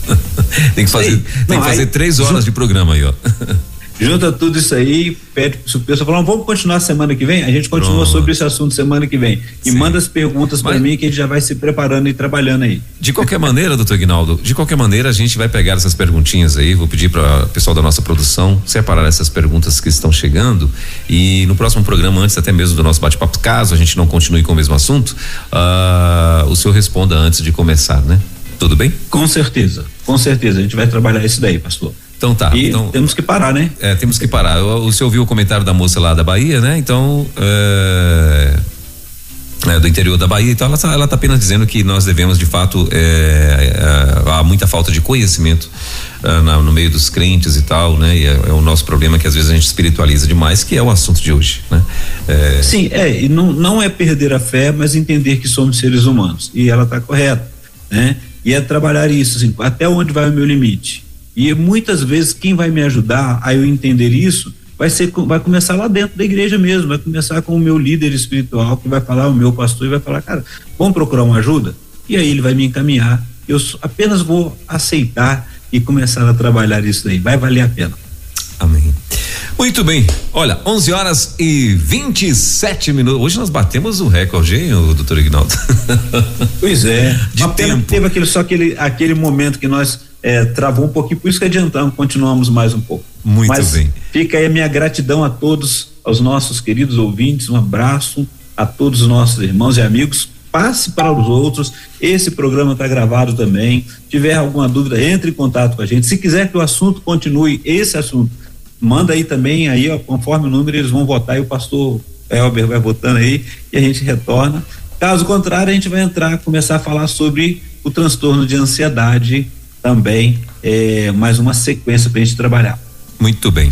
Speaker 2: tem que fazer, tem que fazer três horas de programa aí, ó.
Speaker 3: junta tudo isso aí, pede pro pessoal falando, vamos continuar semana que vem? A gente continua Pronto. sobre esse assunto semana que vem. E Sim. manda as perguntas para mim que a gente já vai se preparando e trabalhando aí.
Speaker 2: De qualquer maneira, doutor Ignaldo, de qualquer maneira a gente vai pegar essas perguntinhas aí, vou pedir para o pessoal da nossa produção separar essas perguntas que estão chegando e no próximo programa, antes até mesmo do nosso bate-papo, caso a gente não continue com o mesmo assunto, uh, o senhor responda antes de começar, né? Tudo bem?
Speaker 3: Com certeza, com certeza. A gente vai trabalhar isso daí, pastor.
Speaker 2: Então tá.
Speaker 3: E
Speaker 2: então,
Speaker 3: temos que parar, né?
Speaker 2: É, temos que parar. O, senhor ouviu o comentário da moça lá da Bahia, né? Então, é, é, do interior da Bahia, então ela está ela tá apenas dizendo que nós devemos, de fato, é, há muita falta de conhecimento na, no meio dos crentes e tal, né? E é, é, o nosso problema que às vezes a gente espiritualiza demais, que é o assunto de hoje, né?
Speaker 3: É, Sim, é, e não, não é perder a fé, mas entender que somos seres humanos, e ela está correta, né? E é trabalhar isso, assim, até onde vai o meu limite? E muitas vezes quem vai me ajudar a eu entender isso vai ser vai começar lá dentro da igreja mesmo, vai começar com o meu líder espiritual que vai falar o meu pastor e vai falar, cara, vamos procurar uma ajuda? E aí ele vai me encaminhar. Eu apenas vou aceitar e começar a trabalhar isso daí. Vai valer a pena.
Speaker 2: Amém. Muito bem. Olha, 11 horas e 27 minutos. Hoje nós batemos o recorde, hein, o doutor Ignaldo?
Speaker 3: Pois é. De tempo. Teve aquele, só aquele, aquele momento que nós é, travou um pouquinho, por isso que adiantamos, continuamos mais um pouco.
Speaker 2: Muito Mas bem.
Speaker 3: Fica aí a minha gratidão a todos, aos nossos queridos ouvintes, um abraço a todos os nossos irmãos e amigos. Passe para os outros. Esse programa está gravado também. Se tiver alguma dúvida, entre em contato com a gente. Se quiser que o assunto continue, esse assunto, manda aí também, aí, ó, conforme o número, eles vão votar e o pastor Elber vai votando aí e a gente retorna. Caso contrário, a gente vai entrar, começar a falar sobre o transtorno de ansiedade também, é, mais uma sequência para a gente trabalhar.
Speaker 2: Muito bem.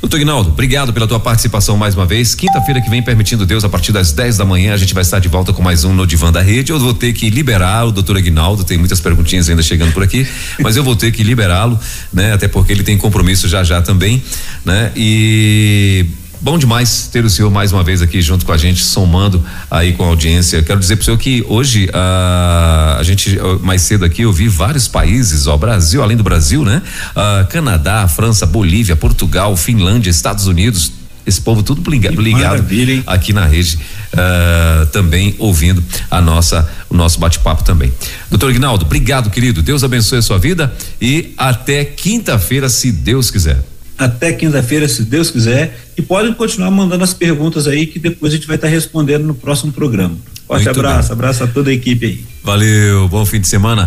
Speaker 2: Doutor Ignaldo, obrigado pela tua participação mais uma vez. Quinta-feira que vem, permitindo Deus, a partir das 10 da manhã, a gente vai estar de volta com mais um no Divã da Rede. Eu vou ter que liberar o doutor Aguinaldo, tem muitas perguntinhas ainda chegando por aqui, mas eu vou ter que liberá-lo, né? Até porque ele tem compromisso já já também, né? E Bom demais ter o senhor mais uma vez aqui junto com a gente, somando aí com a audiência. Quero dizer para o senhor que hoje uh, a gente mais cedo aqui eu vi vários países, ó, Brasil, além do Brasil, né? Uh, Canadá, França, Bolívia, Portugal, Finlândia, Estados Unidos, esse povo tudo ligado, ligado aqui na rede, uh, também ouvindo a nossa, o nosso bate-papo também. Doutor Ignaldo, obrigado, querido. Deus abençoe a sua vida e até quinta-feira, se Deus quiser
Speaker 3: até quinta-feira, se Deus quiser. E podem continuar mandando as perguntas aí que depois a gente vai estar respondendo no próximo programa. Forte Muito abraço, bem. abraço a toda a equipe aí.
Speaker 2: Valeu, bom fim de semana.